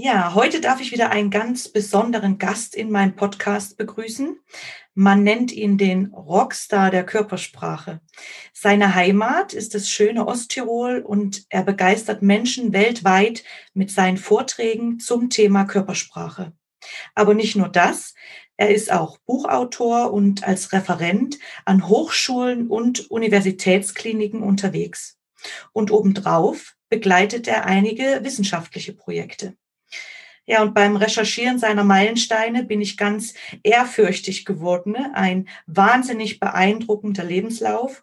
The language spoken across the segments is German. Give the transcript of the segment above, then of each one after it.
Ja, heute darf ich wieder einen ganz besonderen Gast in meinem Podcast begrüßen. Man nennt ihn den Rockstar der Körpersprache. Seine Heimat ist das schöne Osttirol und er begeistert Menschen weltweit mit seinen Vorträgen zum Thema Körpersprache. Aber nicht nur das, er ist auch Buchautor und als Referent an Hochschulen und Universitätskliniken unterwegs. Und obendrauf begleitet er einige wissenschaftliche Projekte. Ja, und beim Recherchieren seiner Meilensteine bin ich ganz ehrfürchtig geworden. Ne? Ein wahnsinnig beeindruckender Lebenslauf.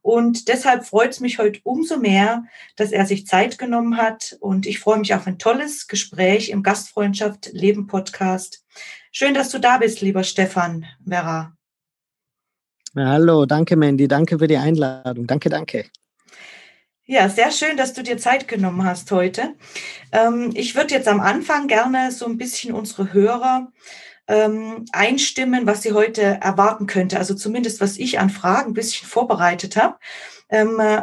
Und deshalb freut es mich heute umso mehr, dass er sich Zeit genommen hat. Und ich freue mich auf ein tolles Gespräch im Gastfreundschaft Leben Podcast. Schön, dass du da bist, lieber Stefan Werra. Hallo, danke Mandy, danke für die Einladung. Danke, danke. Ja, sehr schön, dass du dir Zeit genommen hast heute. Ähm, ich würde jetzt am Anfang gerne so ein bisschen unsere Hörer ähm, einstimmen, was sie heute erwarten könnte. Also zumindest, was ich an Fragen ein bisschen vorbereitet habe. Ähm, äh,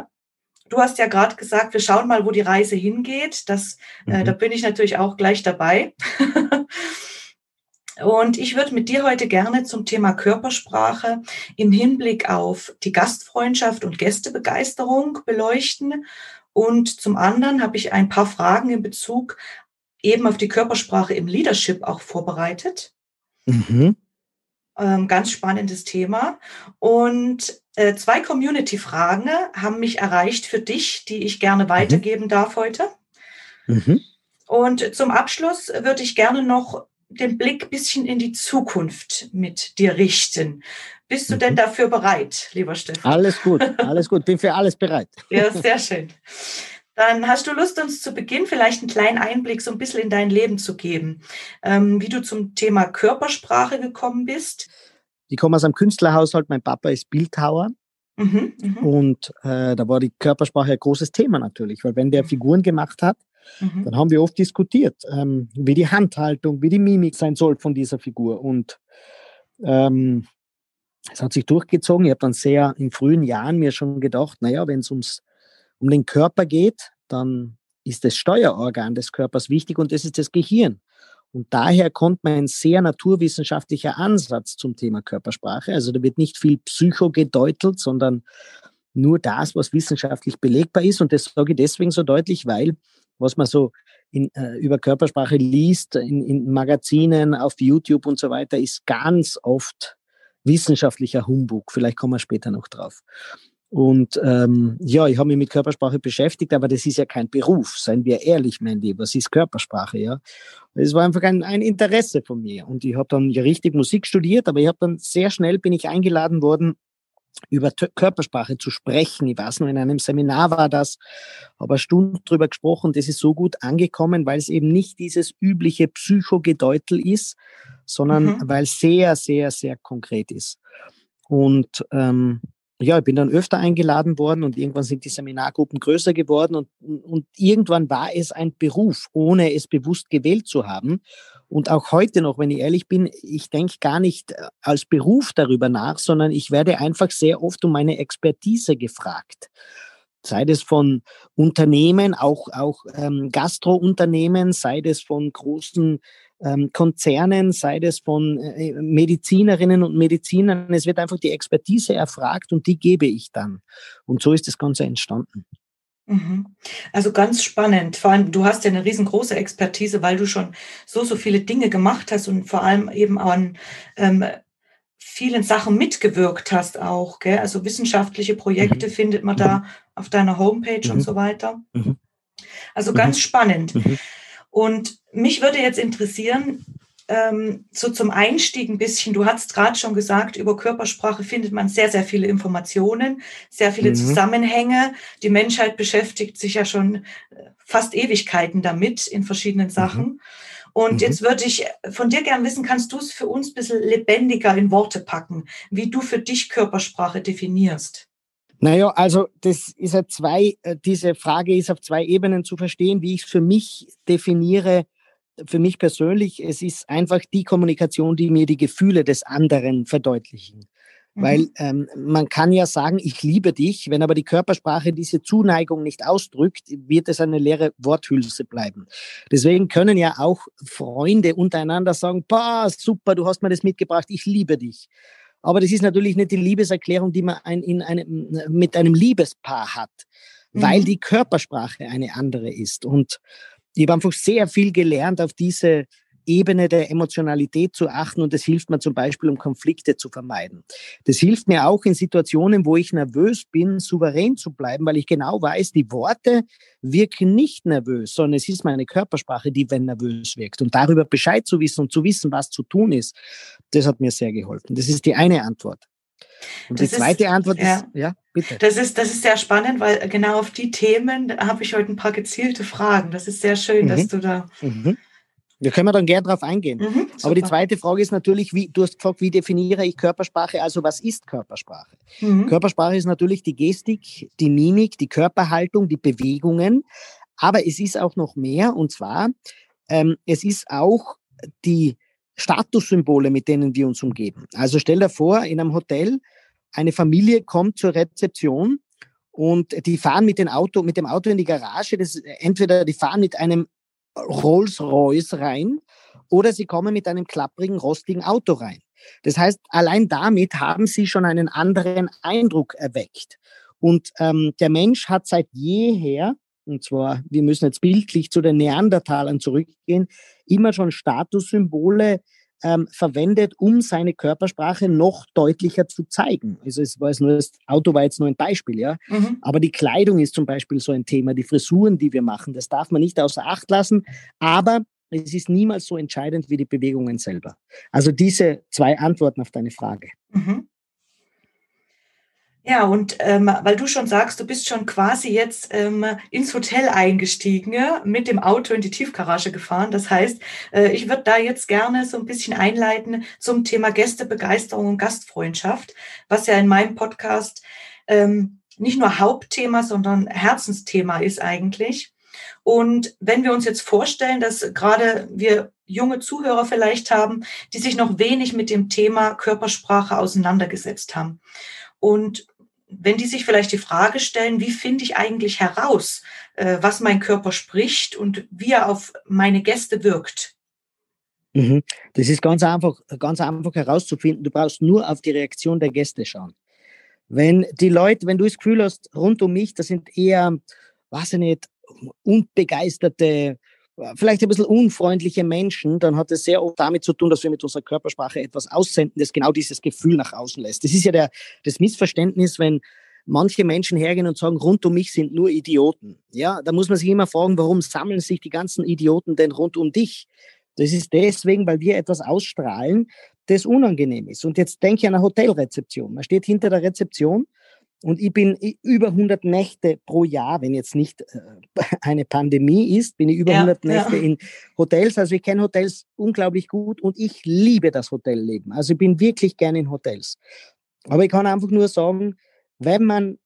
du hast ja gerade gesagt, wir schauen mal, wo die Reise hingeht. Das, äh, mhm. da bin ich natürlich auch gleich dabei. Und ich würde mit dir heute gerne zum Thema Körpersprache im Hinblick auf die Gastfreundschaft und Gästebegeisterung beleuchten. Und zum anderen habe ich ein paar Fragen in Bezug eben auf die Körpersprache im Leadership auch vorbereitet. Mhm. Ähm, ganz spannendes Thema. Und äh, zwei Community-Fragen haben mich erreicht für dich, die ich gerne mhm. weitergeben mhm. darf heute. Mhm. Und zum Abschluss würde ich gerne noch den Blick ein bisschen in die Zukunft mit dir richten. Bist du mhm. denn dafür bereit, lieber Stefan? Alles gut, alles gut, bin für alles bereit. Ja, sehr schön. Dann hast du Lust, uns zu Beginn vielleicht einen kleinen Einblick so ein bisschen in dein Leben zu geben, ähm, wie du zum Thema Körpersprache gekommen bist. Ich komme aus einem Künstlerhaushalt, mein Papa ist Bildhauer. Mhm, mh. Und äh, da war die Körpersprache ein großes Thema natürlich, weil wenn der mhm. Figuren gemacht hat, Mhm. Dann haben wir oft diskutiert, ähm, wie die Handhaltung, wie die Mimik sein soll von dieser Figur. Und ähm, es hat sich durchgezogen. Ich habe dann sehr in frühen Jahren mir schon gedacht, naja, wenn es ums um den Körper geht, dann ist das Steuerorgan des Körpers wichtig und das ist das Gehirn. Und daher kommt mein sehr naturwissenschaftlicher Ansatz zum Thema Körpersprache. Also da wird nicht viel Psycho gedeutelt, sondern nur das, was wissenschaftlich belegbar ist. Und das sage ich deswegen so deutlich, weil was man so in, äh, über Körpersprache liest, in, in Magazinen, auf YouTube und so weiter, ist ganz oft wissenschaftlicher Humbug. Vielleicht kommen wir später noch drauf. Und ähm, ja, ich habe mich mit Körpersprache beschäftigt, aber das ist ja kein Beruf, seien wir ehrlich, mein Lieber. Was ist Körpersprache, ja? Es war einfach ein, ein Interesse von mir. Und ich habe dann ja richtig Musik studiert, aber ich habe dann sehr schnell bin ich eingeladen worden, über Körpersprache zu sprechen. Ich weiß noch, in einem Seminar war das, aber Stunden drüber gesprochen. Das ist so gut angekommen, weil es eben nicht dieses übliche Psychogedeutel ist, sondern mhm. weil es sehr, sehr, sehr konkret ist. Und ähm, ja, ich bin dann öfter eingeladen worden und irgendwann sind die Seminargruppen größer geworden und, und irgendwann war es ein Beruf, ohne es bewusst gewählt zu haben. Und auch heute noch, wenn ich ehrlich bin, ich denke gar nicht äh, als Beruf darüber nach, sondern ich werde einfach sehr oft um meine Expertise gefragt sei das von Unternehmen, auch, auch ähm, Gastrounternehmen, sei das von großen ähm, Konzernen, sei das von äh, Medizinerinnen und Medizinern. Es wird einfach die Expertise erfragt und die gebe ich dann. Und so ist das Ganze entstanden. Mhm. Also ganz spannend. Vor allem, du hast ja eine riesengroße Expertise, weil du schon so, so viele Dinge gemacht hast und vor allem eben an ähm, vielen Sachen mitgewirkt hast auch. Gell? Also wissenschaftliche Projekte mhm. findet man da mhm. auf deiner Homepage mhm. und so weiter. Mhm. Also ganz mhm. spannend. Und mich würde jetzt interessieren, ähm, so zum Einstieg ein bisschen, du hast gerade schon gesagt, über Körpersprache findet man sehr, sehr viele Informationen, sehr viele mhm. Zusammenhänge. Die Menschheit beschäftigt sich ja schon äh, fast Ewigkeiten damit in verschiedenen mhm. Sachen. Mhm. Und mhm. jetzt würde ich von dir gern wissen, kannst du es für uns ein bisschen lebendiger in Worte packen, wie du für dich Körpersprache definierst? Naja, also das ist ja zwei, äh, diese Frage ist auf zwei Ebenen zu verstehen, wie ich es für mich definiere. Für mich persönlich, es ist einfach die Kommunikation, die mir die Gefühle des anderen verdeutlichen. Mhm. Weil ähm, man kann ja sagen, ich liebe dich, wenn aber die Körpersprache diese Zuneigung nicht ausdrückt, wird es eine leere Worthülse bleiben. Deswegen können ja auch Freunde untereinander sagen, boah, super, du hast mir das mitgebracht, ich liebe dich. Aber das ist natürlich nicht die Liebeserklärung, die man ein, in einem, mit einem Liebespaar hat, mhm. weil die Körpersprache eine andere ist. Und ich habe einfach sehr viel gelernt auf diese Ebene der Emotionalität zu achten und das hilft mir zum Beispiel, um Konflikte zu vermeiden. Das hilft mir auch in Situationen, wo ich nervös bin, souverän zu bleiben, weil ich genau weiß, die Worte wirken nicht nervös, sondern es ist meine Körpersprache, die wenn nervös wirkt. Und darüber Bescheid zu wissen und zu wissen, was zu tun ist, das hat mir sehr geholfen. Das ist die eine Antwort. Und das die zweite ist, Antwort ja, ist, ja, bitte. Das ist, das ist sehr spannend, weil genau auf die Themen habe ich heute ein paar gezielte Fragen. Das ist sehr schön, mhm. dass du da mhm. Wir können dann gerne darauf eingehen. Mhm, Aber die zweite Frage ist natürlich, wie, du hast gefragt, wie definiere ich Körpersprache? Also was ist Körpersprache? Mhm. Körpersprache ist natürlich die Gestik, die Mimik, die Körperhaltung, die Bewegungen. Aber es ist auch noch mehr und zwar, ähm, es ist auch die Statussymbole, mit denen wir uns umgeben. Also stell dir vor, in einem Hotel, eine Familie kommt zur Rezeption und die fahren mit dem Auto, mit dem Auto in die Garage. Das, entweder die fahren mit einem Rolls-Royce rein oder sie kommen mit einem klapprigen, rostigen Auto rein. Das heißt, allein damit haben sie schon einen anderen Eindruck erweckt. Und ähm, der Mensch hat seit jeher, und zwar, wir müssen jetzt bildlich zu den Neandertalern zurückgehen, immer schon Statussymbole ähm, verwendet, um seine Körpersprache noch deutlicher zu zeigen. Also es war jetzt nur das Auto war jetzt nur ein Beispiel, ja. Mhm. Aber die Kleidung ist zum Beispiel so ein Thema, die Frisuren, die wir machen, das darf man nicht außer Acht lassen. Aber es ist niemals so entscheidend wie die Bewegungen selber. Also diese zwei Antworten auf deine Frage. Mhm. Ja, und ähm, weil du schon sagst, du bist schon quasi jetzt ähm, ins Hotel eingestiegen, mit dem Auto in die Tiefgarage gefahren. Das heißt, äh, ich würde da jetzt gerne so ein bisschen einleiten zum Thema Gästebegeisterung und Gastfreundschaft, was ja in meinem Podcast ähm, nicht nur Hauptthema, sondern Herzensthema ist eigentlich. Und wenn wir uns jetzt vorstellen, dass gerade wir junge Zuhörer vielleicht haben, die sich noch wenig mit dem Thema Körpersprache auseinandergesetzt haben. Und wenn die sich vielleicht die Frage stellen, wie finde ich eigentlich heraus, äh, was mein Körper spricht und wie er auf meine Gäste wirkt? Mhm. Das ist ganz einfach, ganz einfach herauszufinden. Du brauchst nur auf die Reaktion der Gäste schauen. Wenn die Leute, wenn du das Gefühl hast, rund um mich, das sind eher, weiß ich nicht, unbegeisterte, vielleicht ein bisschen unfreundliche Menschen, dann hat es sehr oft damit zu tun, dass wir mit unserer Körpersprache etwas aussenden, das genau dieses Gefühl nach außen lässt. Das ist ja der, das Missverständnis, wenn manche Menschen hergehen und sagen, rund um mich sind nur Idioten. Ja, da muss man sich immer fragen, warum sammeln sich die ganzen Idioten denn rund um dich? Das ist deswegen, weil wir etwas ausstrahlen, das unangenehm ist. Und jetzt denke ich an eine Hotelrezeption. Man steht hinter der Rezeption und ich bin über 100 Nächte pro Jahr, wenn jetzt nicht äh, eine Pandemie ist, bin ich über ja, 100 Nächte ja. in Hotels. Also ich kenne Hotels unglaublich gut und ich liebe das Hotelleben. Also ich bin wirklich gerne in Hotels. Aber ich kann einfach nur sagen, wenn man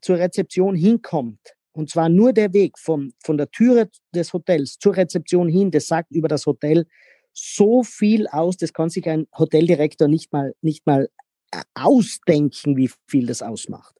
zur Rezeption hinkommt, und zwar nur der Weg vom, von der Türe des Hotels zur Rezeption hin, das sagt über das Hotel so viel aus, das kann sich ein Hoteldirektor nicht mal, nicht mal ausdenken, wie viel das ausmacht.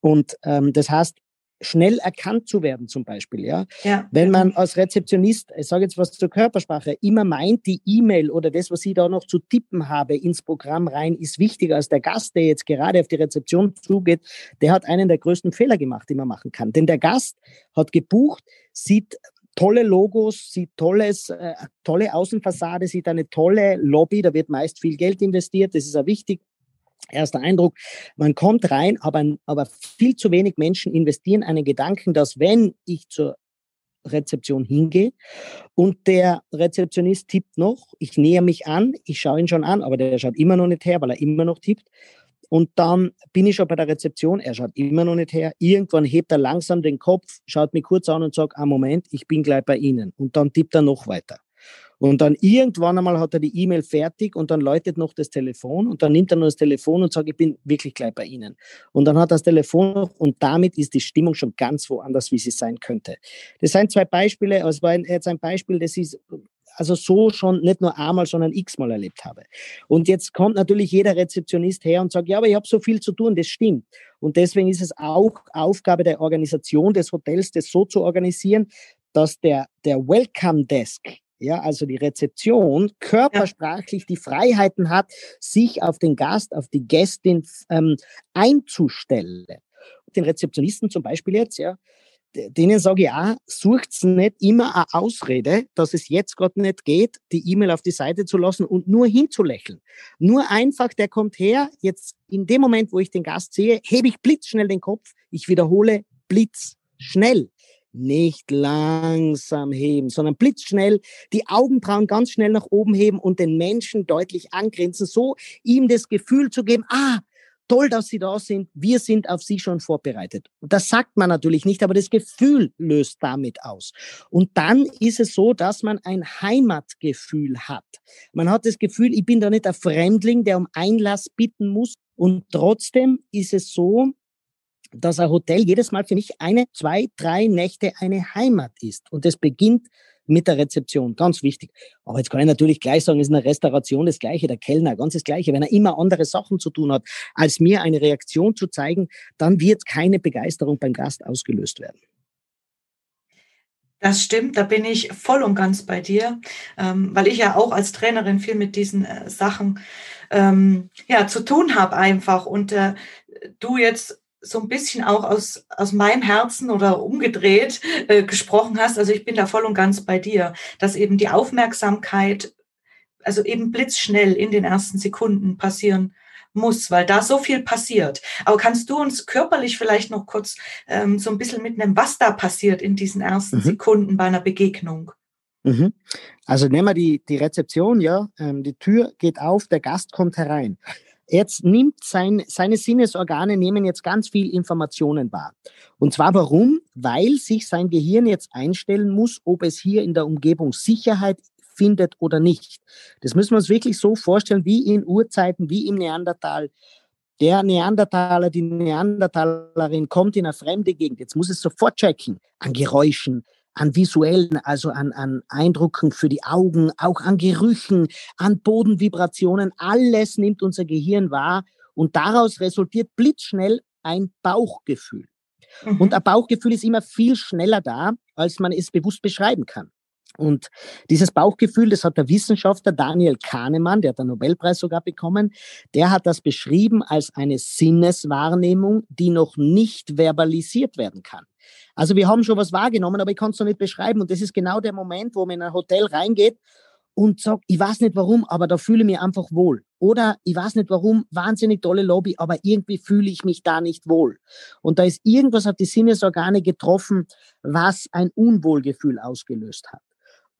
Und ähm, das heißt, schnell erkannt zu werden zum Beispiel. Ja? ja. Wenn man als Rezeptionist, ich sage jetzt was zur Körpersprache, immer meint, die E-Mail oder das, was ich da noch zu tippen habe ins Programm rein, ist wichtiger als der Gast, der jetzt gerade auf die Rezeption zugeht, der hat einen der größten Fehler gemacht, die man machen kann. Denn der Gast hat gebucht, sieht tolle Logos, sieht tolles, äh, tolle Außenfassade, sieht eine tolle Lobby, da wird meist viel Geld investiert, das ist auch wichtig, erster Eindruck, man kommt rein, aber, aber viel zu wenig Menschen investieren einen Gedanken, dass wenn ich zur Rezeption hingehe und der Rezeptionist tippt noch, ich näher mich an, ich schaue ihn schon an, aber der schaut immer noch nicht her, weil er immer noch tippt. Und dann bin ich schon bei der Rezeption, er schaut immer noch nicht her. Irgendwann hebt er langsam den Kopf, schaut mich kurz an und sagt, ah Moment, ich bin gleich bei Ihnen. Und dann tippt er noch weiter. Und dann irgendwann einmal hat er die E-Mail fertig und dann läutet noch das Telefon und dann nimmt er nur das Telefon und sagt, ich bin wirklich gleich bei Ihnen. Und dann hat er das Telefon noch und damit ist die Stimmung schon ganz woanders, wie sie sein könnte. Das sind zwei Beispiele, also jetzt ein Beispiel, das ist also so schon nicht nur einmal, sondern x-mal erlebt habe. Und jetzt kommt natürlich jeder Rezeptionist her und sagt, ja, aber ich habe so viel zu tun, das stimmt. Und deswegen ist es auch Aufgabe der Organisation des Hotels, das so zu organisieren, dass der, der Welcome Desk ja, also die Rezeption, körpersprachlich die Freiheiten hat, sich auf den Gast, auf die Gästin ähm, einzustellen. Den Rezeptionisten zum Beispiel jetzt, ja, denen sage ich auch, sucht's nicht immer eine Ausrede, dass es jetzt gerade nicht geht, die E-Mail auf die Seite zu lassen und nur hinzulächeln. Nur einfach, der kommt her, jetzt in dem Moment, wo ich den Gast sehe, hebe ich blitzschnell den Kopf, ich wiederhole blitzschnell nicht langsam heben, sondern blitzschnell die Augenbrauen ganz schnell nach oben heben und den Menschen deutlich angrinsen, so ihm das Gefühl zu geben, ah, toll, dass Sie da sind, wir sind auf Sie schon vorbereitet. Das sagt man natürlich nicht, aber das Gefühl löst damit aus. Und dann ist es so, dass man ein Heimatgefühl hat. Man hat das Gefühl, ich bin da nicht ein Fremdling, der um Einlass bitten muss. Und trotzdem ist es so, dass ein Hotel jedes Mal für mich eine, zwei, drei Nächte eine Heimat ist. Und das beginnt mit der Rezeption, ganz wichtig. Aber jetzt kann ich natürlich gleich sagen, ist in der Restauration das Gleiche, der Kellner, ganz das Gleiche. Wenn er immer andere Sachen zu tun hat, als mir eine Reaktion zu zeigen, dann wird keine Begeisterung beim Gast ausgelöst werden. Das stimmt, da bin ich voll und ganz bei dir, ähm, weil ich ja auch als Trainerin viel mit diesen äh, Sachen ähm, ja, zu tun habe einfach. Und äh, du jetzt so ein bisschen auch aus, aus meinem Herzen oder umgedreht äh, gesprochen hast. Also ich bin da voll und ganz bei dir, dass eben die Aufmerksamkeit, also eben blitzschnell in den ersten Sekunden passieren muss, weil da so viel passiert. Aber kannst du uns körperlich vielleicht noch kurz ähm, so ein bisschen mitnehmen, was da passiert in diesen ersten mhm. Sekunden bei einer Begegnung? Mhm. Also nehmen wir die, die Rezeption, ja. Ähm, die Tür geht auf, der Gast kommt herein. Jetzt nimmt sein, seine Sinnesorgane nehmen jetzt ganz viel Informationen wahr. Und zwar warum? Weil sich sein Gehirn jetzt einstellen muss, ob es hier in der Umgebung Sicherheit findet oder nicht. Das müssen wir uns wirklich so vorstellen, wie in Urzeiten, wie im Neandertal. Der Neandertaler, die Neandertalerin kommt in eine fremde Gegend. Jetzt muss es sofort checken an Geräuschen, an visuellen, also an, an Eindrücken für die Augen, auch an Gerüchen, an Bodenvibrationen. Alles nimmt unser Gehirn wahr und daraus resultiert blitzschnell ein Bauchgefühl. Mhm. Und ein Bauchgefühl ist immer viel schneller da, als man es bewusst beschreiben kann. Und dieses Bauchgefühl, das hat der Wissenschaftler Daniel Kahnemann, der hat den Nobelpreis sogar bekommen, der hat das beschrieben als eine Sinneswahrnehmung, die noch nicht verbalisiert werden kann. Also wir haben schon was wahrgenommen, aber ich kann es noch nicht beschreiben. Und das ist genau der Moment, wo man in ein Hotel reingeht und sagt, ich weiß nicht warum, aber da fühle ich mich einfach wohl. Oder ich weiß nicht warum, wahnsinnig tolle Lobby, aber irgendwie fühle ich mich da nicht wohl. Und da ist irgendwas auf die Sinnesorgane getroffen, was ein Unwohlgefühl ausgelöst hat.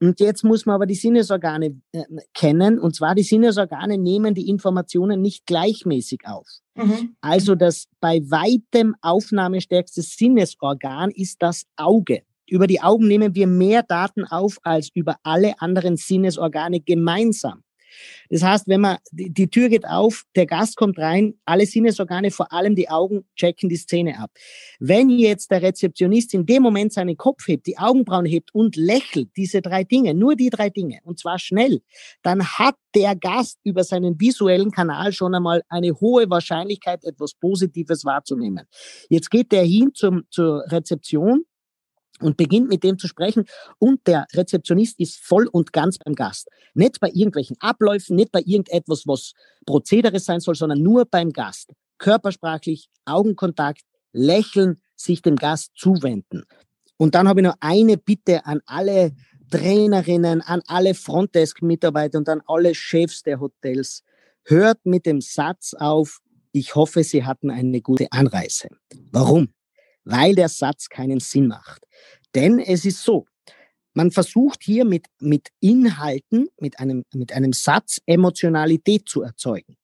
Und jetzt muss man aber die Sinnesorgane äh, kennen. Und zwar die Sinnesorgane nehmen die Informationen nicht gleichmäßig auf. Mhm. Also das bei weitem aufnahmestärkste Sinnesorgan ist das Auge. Über die Augen nehmen wir mehr Daten auf als über alle anderen Sinnesorgane gemeinsam. Das heißt, wenn man, die, die Tür geht auf, der Gast kommt rein, alle Sinnesorgane, vor allem die Augen, checken die Szene ab. Wenn jetzt der Rezeptionist in dem Moment seinen Kopf hebt, die Augenbrauen hebt und lächelt, diese drei Dinge, nur die drei Dinge, und zwar schnell, dann hat der Gast über seinen visuellen Kanal schon einmal eine hohe Wahrscheinlichkeit, etwas Positives wahrzunehmen. Jetzt geht der hin zum, zur Rezeption, und beginnt mit dem zu sprechen. Und der Rezeptionist ist voll und ganz beim Gast. Nicht bei irgendwelchen Abläufen, nicht bei irgendetwas, was Prozedere sein soll, sondern nur beim Gast. Körpersprachlich, Augenkontakt, lächeln, sich dem Gast zuwenden. Und dann habe ich noch eine Bitte an alle Trainerinnen, an alle Frontdesk-Mitarbeiter und an alle Chefs der Hotels. Hört mit dem Satz auf, ich hoffe, Sie hatten eine gute Anreise. Warum? Weil der Satz keinen Sinn macht. Denn es ist so, Man versucht hier mit, mit Inhalten, mit einem, mit einem Satz Emotionalität zu erzeugen.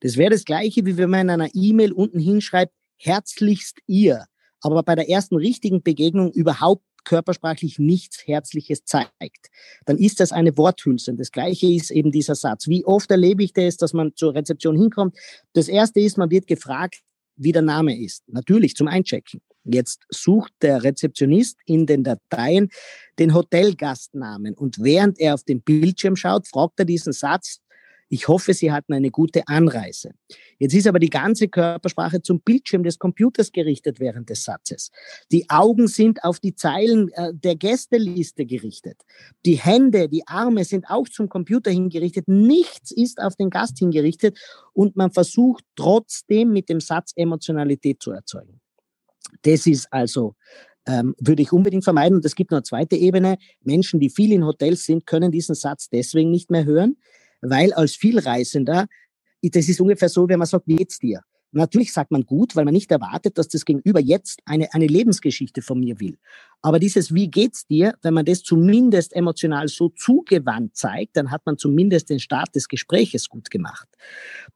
Das wäre das Gleiche, wie wenn man in einer E-Mail unten hinschreibt, herzlichst ihr, aber bei der ersten richtigen Begegnung überhaupt körpersprachlich nichts Herzliches zeigt, dann ist das eine Worthülse. Das Gleiche ist eben dieser Satz. Wie oft erlebe ich das, dass man zur Rezeption hinkommt? Das erste ist, man wird gefragt, wie der Name ist. Natürlich zum Einchecken. Jetzt sucht der Rezeptionist in den Dateien den Hotelgastnamen und während er auf den Bildschirm schaut, fragt er diesen Satz, ich hoffe, Sie hatten eine gute Anreise. Jetzt ist aber die ganze Körpersprache zum Bildschirm des Computers gerichtet während des Satzes. Die Augen sind auf die Zeilen äh, der Gästeliste gerichtet. Die Hände, die Arme sind auch zum Computer hingerichtet. Nichts ist auf den Gast hingerichtet und man versucht trotzdem mit dem Satz Emotionalität zu erzeugen. Das ist also ähm, würde ich unbedingt vermeiden. Und es gibt noch eine zweite Ebene. Menschen, die viel in Hotels sind, können diesen Satz deswegen nicht mehr hören, weil als Vielreisender, das ist ungefähr so, wenn man sagt, wie geht's dir? Natürlich sagt man gut, weil man nicht erwartet, dass das Gegenüber jetzt eine, eine Lebensgeschichte von mir will. Aber dieses Wie geht's dir, wenn man das zumindest emotional so zugewandt zeigt, dann hat man zumindest den Start des Gespräches gut gemacht.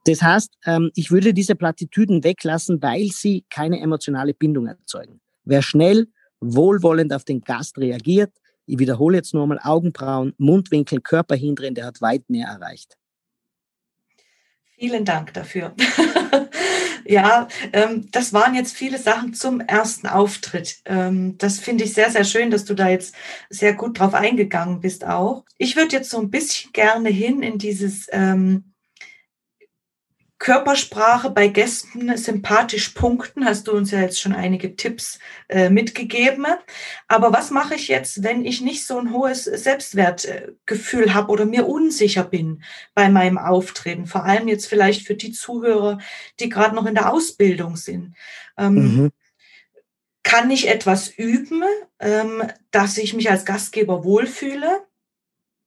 Das heißt, ähm, ich würde diese Plattitüden weglassen, weil sie keine emotionale Bindung erzeugen. Wer schnell, wohlwollend auf den Gast reagiert, ich wiederhole jetzt nochmal Augenbrauen, Mundwinkel, Körper hindrehen, der hat weit mehr erreicht. Vielen Dank dafür. ja, ähm, das waren jetzt viele Sachen zum ersten Auftritt. Ähm, das finde ich sehr, sehr schön, dass du da jetzt sehr gut drauf eingegangen bist auch. Ich würde jetzt so ein bisschen gerne hin in dieses ähm, Körpersprache bei Gästen sympathisch punkten, hast du uns ja jetzt schon einige Tipps äh, mitgegeben. Aber was mache ich jetzt, wenn ich nicht so ein hohes Selbstwertgefühl habe oder mir unsicher bin bei meinem Auftreten? Vor allem jetzt vielleicht für die Zuhörer, die gerade noch in der Ausbildung sind. Ähm, mhm. Kann ich etwas üben, ähm, dass ich mich als Gastgeber wohlfühle?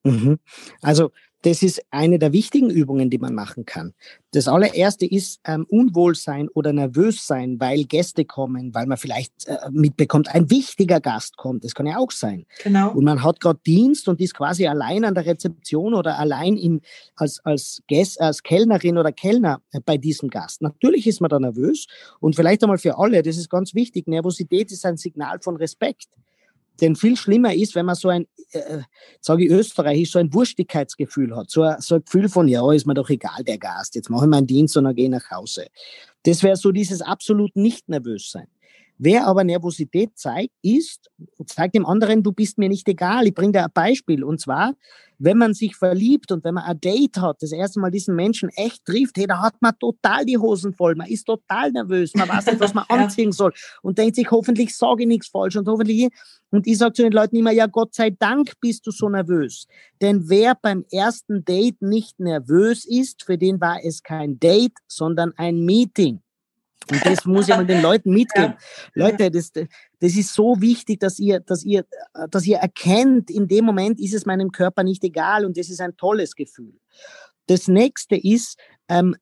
Mhm. Also das ist eine der wichtigen Übungen, die man machen kann. Das allererste ist ähm, Unwohlsein oder nervös sein, weil Gäste kommen, weil man vielleicht äh, mitbekommt, ein wichtiger Gast kommt. Das kann ja auch sein. Genau. Und man hat gerade Dienst und ist quasi allein an der Rezeption oder allein im, als, als, Gäst, als Kellnerin oder Kellner äh, bei diesem Gast. Natürlich ist man da nervös und vielleicht einmal für alle, das ist ganz wichtig, Nervosität ist ein Signal von Respekt. Denn viel schlimmer ist, wenn man so ein, äh, sage ich österreichisch, so ein Wurstigkeitsgefühl hat. So ein, so ein Gefühl von, ja, ist mir doch egal, der Gast, jetzt mache ich meinen Dienst und dann gehe ich nach Hause. Das wäre so dieses absolut nicht nervös sein. Wer aber Nervosität zeigt, ist, zeigt dem anderen, du bist mir nicht egal. Ich bringe dir ein Beispiel. Und zwar, wenn man sich verliebt und wenn man ein Date hat, das erste Mal diesen Menschen echt trifft, hey, da hat man total die Hosen voll. Man ist total nervös. Man weiß nicht, was man anziehen soll. Und denkt sich, hoffentlich sage ich nichts falsch und hoffentlich. Und ich sage zu den Leuten immer, ja, Gott sei Dank bist du so nervös. Denn wer beim ersten Date nicht nervös ist, für den war es kein Date, sondern ein Meeting. Und das muss ich mal den Leuten mitgeben. Ja. Leute, das, das ist so wichtig, dass ihr, dass ihr, dass ihr erkennt, in dem Moment ist es meinem Körper nicht egal und das ist ein tolles Gefühl. Das nächste ist, ähm,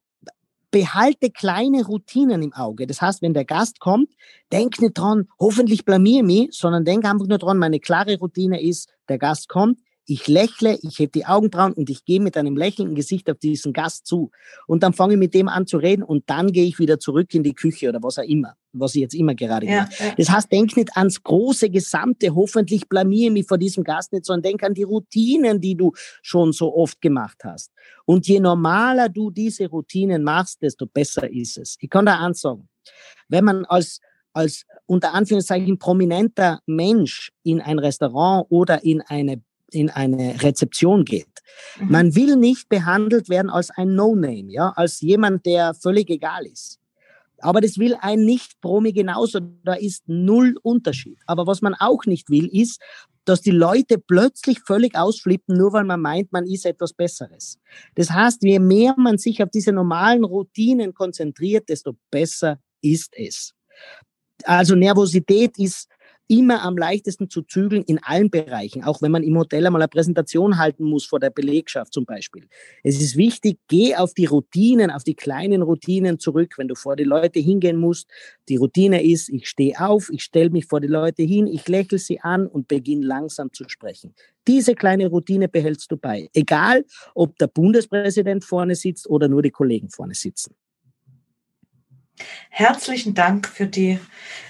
behalte kleine Routinen im Auge. Das heißt, wenn der Gast kommt, denk nicht dran, hoffentlich blamier mich, sondern denk einfach nur dran, meine klare Routine ist, der Gast kommt, ich lächle, ich heb die Augenbrauen und ich gehe mit einem lächelnden Gesicht auf diesen Gast zu. Und dann fange ich mit dem an zu reden und dann gehe ich wieder zurück in die Küche oder was auch immer, was ich jetzt immer gerade ja, mache. Ja. Das heißt, denk nicht ans große Gesamte, hoffentlich blamier mich vor diesem Gast nicht, sondern denk an die Routinen, die du schon so oft gemacht hast. Und je normaler du diese Routinen machst, desto besser ist es. Ich kann da eins sagen. Wenn man als als unter Anführungszeichen prominenter Mensch in ein Restaurant oder in eine in eine Rezeption geht. Mhm. Man will nicht behandelt werden als ein No-Name, ja, als jemand, der völlig egal ist. Aber das will ein Nicht-Promi genauso. Da ist null Unterschied. Aber was man auch nicht will, ist, dass die Leute plötzlich völlig ausflippen, nur weil man meint, man ist etwas Besseres. Das heißt, je mehr man sich auf diese normalen Routinen konzentriert, desto besser ist es. Also Nervosität ist immer am leichtesten zu zügeln in allen Bereichen, auch wenn man im Hotel einmal eine Präsentation halten muss vor der Belegschaft zum Beispiel. Es ist wichtig, geh auf die Routinen, auf die kleinen Routinen zurück, wenn du vor die Leute hingehen musst. Die Routine ist, ich stehe auf, ich stelle mich vor die Leute hin, ich lächle sie an und beginne langsam zu sprechen. Diese kleine Routine behältst du bei, egal ob der Bundespräsident vorne sitzt oder nur die Kollegen vorne sitzen. Herzlichen Dank für die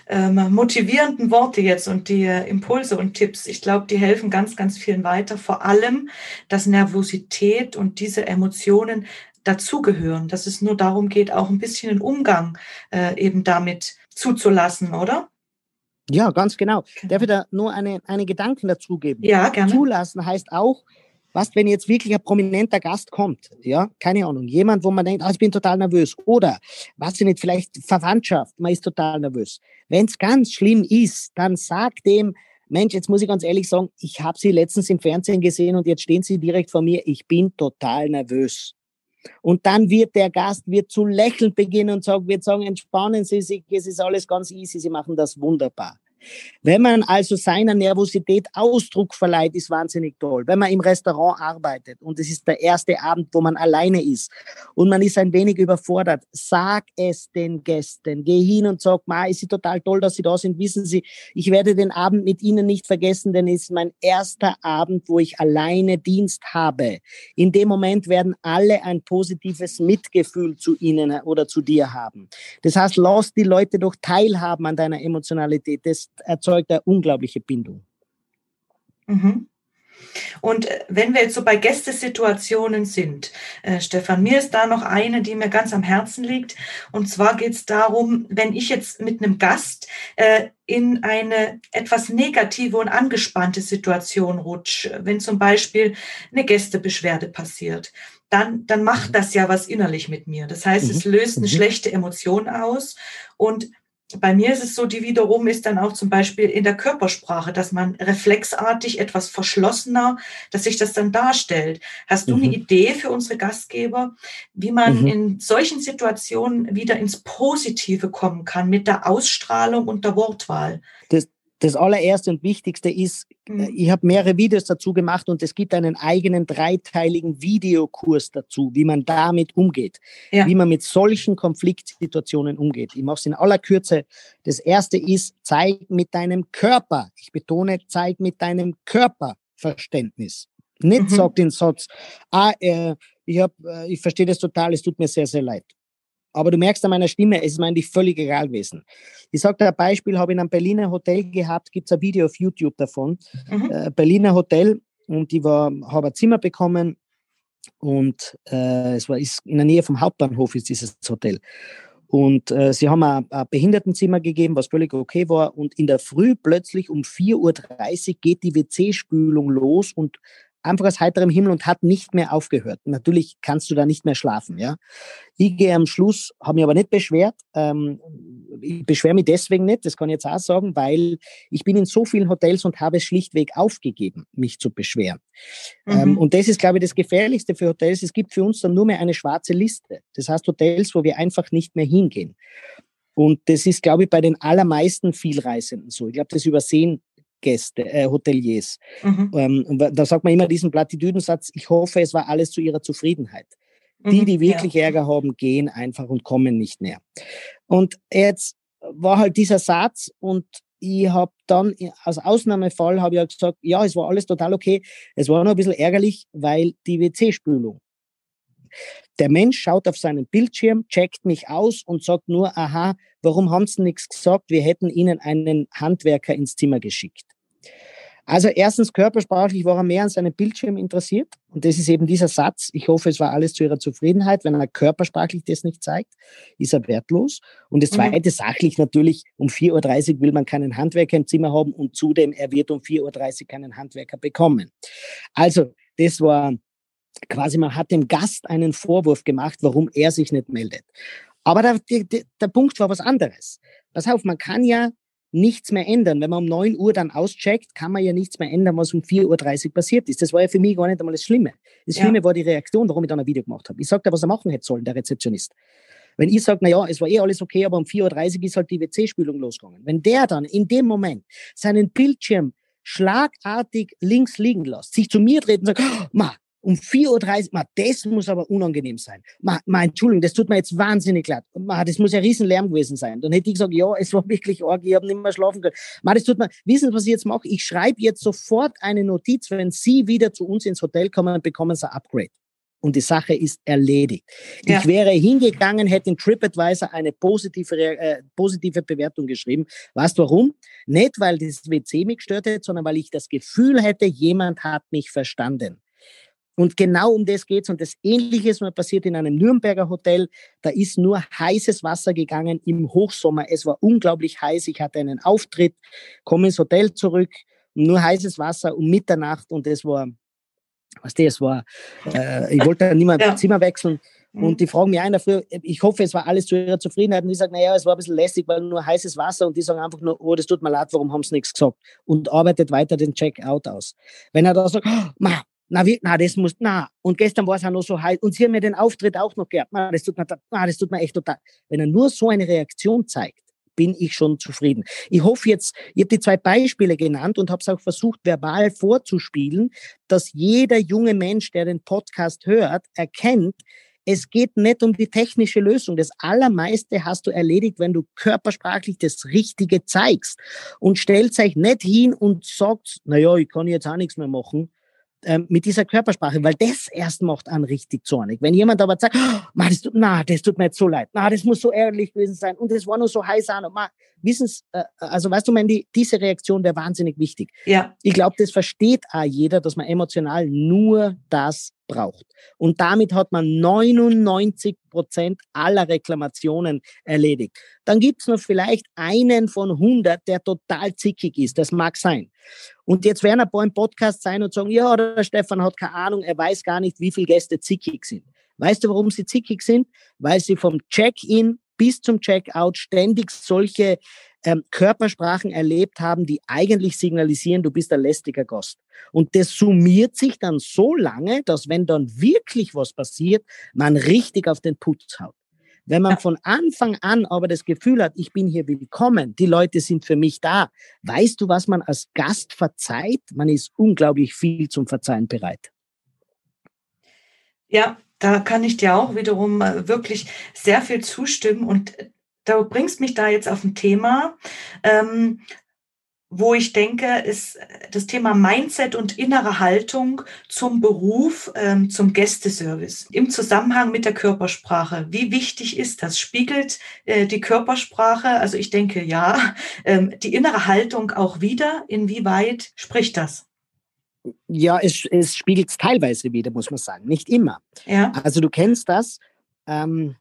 ähm, motivierenden Worte jetzt und die äh, Impulse und Tipps. Ich glaube, die helfen ganz, ganz vielen weiter. Vor allem, dass Nervosität und diese Emotionen dazugehören, dass es nur darum geht, auch ein bisschen den Umgang äh, eben damit zuzulassen, oder? Ja, ganz genau. genau. Darf ich da nur eine, eine Gedanken dazugeben? Ja, gerne. Zulassen heißt auch, was, wenn jetzt wirklich ein prominenter Gast kommt, ja, keine Ahnung, jemand, wo man denkt, ah, ich bin total nervös, oder, was sie nicht, vielleicht Verwandtschaft, man ist total nervös. Wenn es ganz schlimm ist, dann sag dem, Mensch, jetzt muss ich ganz ehrlich sagen, ich habe Sie letztens im Fernsehen gesehen und jetzt stehen Sie direkt vor mir, ich bin total nervös. Und dann wird der Gast wird zu lächeln beginnen und sagt, wird sagen, entspannen Sie sich, es ist alles ganz easy, Sie machen das wunderbar. Wenn man also seiner Nervosität Ausdruck verleiht, ist wahnsinnig toll. Wenn man im Restaurant arbeitet und es ist der erste Abend, wo man alleine ist und man ist ein wenig überfordert, sag es den Gästen. Geh hin und sag, ma, ist es total toll, dass Sie da sind. Wissen Sie, ich werde den Abend mit Ihnen nicht vergessen, denn es ist mein erster Abend, wo ich alleine Dienst habe. In dem Moment werden alle ein positives Mitgefühl zu Ihnen oder zu dir haben. Das heißt, lass die Leute doch teilhaben an deiner Emotionalität. Das erzeugt eine unglaubliche Bindung. Mhm. Und äh, wenn wir jetzt so bei Gästesituationen sind, äh, Stefan, mir ist da noch eine, die mir ganz am Herzen liegt. Und zwar geht es darum, wenn ich jetzt mit einem Gast äh, in eine etwas negative und angespannte Situation rutsche, wenn zum Beispiel eine Gästebeschwerde passiert, dann, dann macht das ja was innerlich mit mir. Das heißt, es mhm. löst eine mhm. schlechte Emotion aus und bei mir ist es so, die wiederum ist dann auch zum Beispiel in der Körpersprache, dass man reflexartig etwas verschlossener, dass sich das dann darstellt. Hast du mhm. eine Idee für unsere Gastgeber, wie man mhm. in solchen Situationen wieder ins Positive kommen kann mit der Ausstrahlung und der Wortwahl? Das, das allererste und wichtigste ist, äh, mhm. ich habe mehrere Videos dazu gemacht und es gibt einen eigenen dreiteiligen Videokurs dazu, wie man damit umgeht, ja. wie man mit solchen Konfliktsituationen umgeht. Ich mache es in aller Kürze. Das erste ist, zeig mit deinem Körper, ich betone, zeig mit deinem Körperverständnis. Nicht mhm. sag den Satz, ah, äh, ich, hab, äh, ich verstehe das total, es tut mir sehr, sehr leid. Aber du merkst an meiner Stimme, es ist mir eigentlich völlig egal gewesen. Ich sage dir ein Beispiel, habe in einem Berliner Hotel gehabt, gibt es ein Video auf YouTube davon. Mhm. Äh, Berliner Hotel und ich habe ein Zimmer bekommen und äh, es war ist in der Nähe vom Hauptbahnhof ist dieses Hotel. Und äh, sie haben ein, ein Behindertenzimmer gegeben, was völlig okay war. Und in der Früh plötzlich um 4.30 Uhr geht die WC-Spülung los und einfach aus heiterem Himmel und hat nicht mehr aufgehört. Natürlich kannst du da nicht mehr schlafen. Ja? Ich gehe am Schluss, habe mich aber nicht beschwert. Ähm, ich beschwere mich deswegen nicht, das kann ich jetzt auch sagen, weil ich bin in so vielen Hotels und habe es schlichtweg aufgegeben, mich zu beschweren. Ähm, mhm. und das ist, glaube ich, das Gefährlichste für Hotels. Es gibt für uns dann nur mehr eine schwarze Liste. Das heißt Hotels, wo wir einfach nicht mehr hingehen. Und das ist, glaube ich, bei den allermeisten Vielreisenden so. Ich glaube, das übersehen Gäste, äh, Hoteliers. Mhm. Ähm, da sagt man immer diesen Plattitüdensatz, ich hoffe, es war alles zu ihrer Zufriedenheit. Mhm. Die, die wirklich ja. Ärger haben, gehen einfach und kommen nicht mehr. Und jetzt war halt dieser Satz und ich habe dann als Ausnahmefall habe ich halt gesagt, ja, es war alles total okay. Es war nur ein bisschen ärgerlich, weil die WC-Spülung. Der Mensch schaut auf seinen Bildschirm, checkt mich aus und sagt nur, aha, warum haben Sie nichts gesagt? Wir hätten Ihnen einen Handwerker ins Zimmer geschickt. Also erstens körpersprachlich war er mehr an seinem Bildschirm interessiert. Und das ist eben dieser Satz. Ich hoffe, es war alles zu Ihrer Zufriedenheit. Wenn er körpersprachlich das nicht zeigt, ist er wertlos. Und das mhm. Zweite, sachlich natürlich, um 4.30 Uhr will man keinen Handwerker im Zimmer haben und zudem, er wird um 4.30 Uhr keinen Handwerker bekommen. Also, das war quasi, man hat dem Gast einen Vorwurf gemacht, warum er sich nicht meldet. Aber der, der, der Punkt war was anderes. Pass auf, man kann ja nichts mehr ändern. Wenn man um 9 Uhr dann auscheckt, kann man ja nichts mehr ändern, was um 4.30 Uhr passiert ist. Das war ja für mich gar nicht einmal das Schlimme. Das Schlimme ja. war die Reaktion, warum ich dann ein Video gemacht habe. Ich sagte, was er machen hätte sollen, der Rezeptionist. Wenn ich sage, naja, es war eh alles okay, aber um 4.30 Uhr ist halt die WC-Spülung losgegangen. Wenn der dann in dem Moment seinen Bildschirm schlagartig links liegen lässt, sich zu mir dreht und sagt, oh, ma, um 4.30 Uhr, ma, das muss aber unangenehm sein. Ma, ma, Entschuldigung, das tut mir jetzt wahnsinnig leid. Ma, das muss ja riesen Lärm gewesen sein. Dann hätte ich gesagt, ja, es war wirklich arg, ich habe nicht mehr schlafen können. Ma, das tut mir, wissen Sie, was ich jetzt mache? Ich schreibe jetzt sofort eine Notiz, wenn Sie wieder zu uns ins Hotel kommen, bekommen Sie ein Upgrade. Und die Sache ist erledigt. Ja. Ich wäre hingegangen, hätte in TripAdvisor eine positive, äh, positive Bewertung geschrieben. Weißt du warum? Nicht, weil das WC mich gestört hätte, sondern weil ich das Gefühl hätte, jemand hat mich verstanden. Und genau um das geht's. Und das Ähnliche ist mal passiert in einem Nürnberger Hotel. Da ist nur heißes Wasser gegangen im Hochsommer. Es war unglaublich heiß. Ich hatte einen Auftritt, komme ins Hotel zurück, nur heißes Wasser um Mitternacht und es war, was das war, äh, ich wollte nicht mehr ja. Zimmer wechseln. Mhm. Und die fragen mich einer früher, ich hoffe, es war alles zu ihrer Zufriedenheit. Und ich sage, naja, es war ein bisschen lästig, weil nur heißes Wasser. Und die sagen einfach nur, oh, das tut mir leid, warum haben sie nichts gesagt? Und arbeitet weiter den Checkout aus. Wenn er da sagt, oh, ma, na, wie, na, das muss, na, und gestern war es auch noch so heiß, und sie haben mir den Auftritt auch noch gehabt, na, das tut mir, na, das tut mir echt total. Wenn er nur so eine Reaktion zeigt, bin ich schon zufrieden. Ich hoffe jetzt, ich habe die zwei Beispiele genannt und habe es auch versucht, verbal vorzuspielen, dass jeder junge Mensch, der den Podcast hört, erkennt, es geht nicht um die technische Lösung. Das Allermeiste hast du erledigt, wenn du körpersprachlich das Richtige zeigst. Und stellt euch nicht hin und sagt, naja, ich kann jetzt auch nichts mehr machen, ähm, mit dieser Körpersprache, weil das erst macht einen richtig zornig. Wenn jemand aber sagt, oh, das, tut, na, das tut mir jetzt so leid, na, das muss so ehrlich gewesen sein und es war nur so heiß an. wissen Sie, äh, also weißt du, mein, die, diese Reaktion wäre wahnsinnig wichtig. Ja. Ich glaube, das versteht auch jeder, dass man emotional nur das braucht. Und damit hat man 99 Prozent aller Reklamationen erledigt. Dann gibt es noch vielleicht einen von 100, der total zickig ist. Das mag sein. Und jetzt werden ein paar im Podcast sein und sagen, ja, der Stefan hat keine Ahnung, er weiß gar nicht, wie viele Gäste zickig sind. Weißt du, warum sie zickig sind? Weil sie vom Check-in bis zum Checkout ständig solche ähm, Körpersprachen erlebt haben, die eigentlich signalisieren, du bist ein lästiger Gast. Und das summiert sich dann so lange, dass wenn dann wirklich was passiert, man richtig auf den Putz haut. Wenn man von Anfang an aber das Gefühl hat, ich bin hier willkommen, die Leute sind für mich da, weißt du, was man als Gast verzeiht? Man ist unglaublich viel zum Verzeihen bereit. Ja, da kann ich dir auch wiederum äh, wirklich sehr viel zustimmen und du bringst mich da jetzt auf ein Thema, ähm, wo ich denke, ist das Thema Mindset und innere Haltung zum Beruf, ähm, zum Gästeservice im Zusammenhang mit der Körpersprache. Wie wichtig ist das? Spiegelt äh, die Körpersprache, also ich denke ja, ähm, die innere Haltung auch wieder? Inwieweit spricht das? Ja, es, es spiegelt es teilweise wieder, muss man sagen, nicht immer. Ja. Also du kennst das, ähm,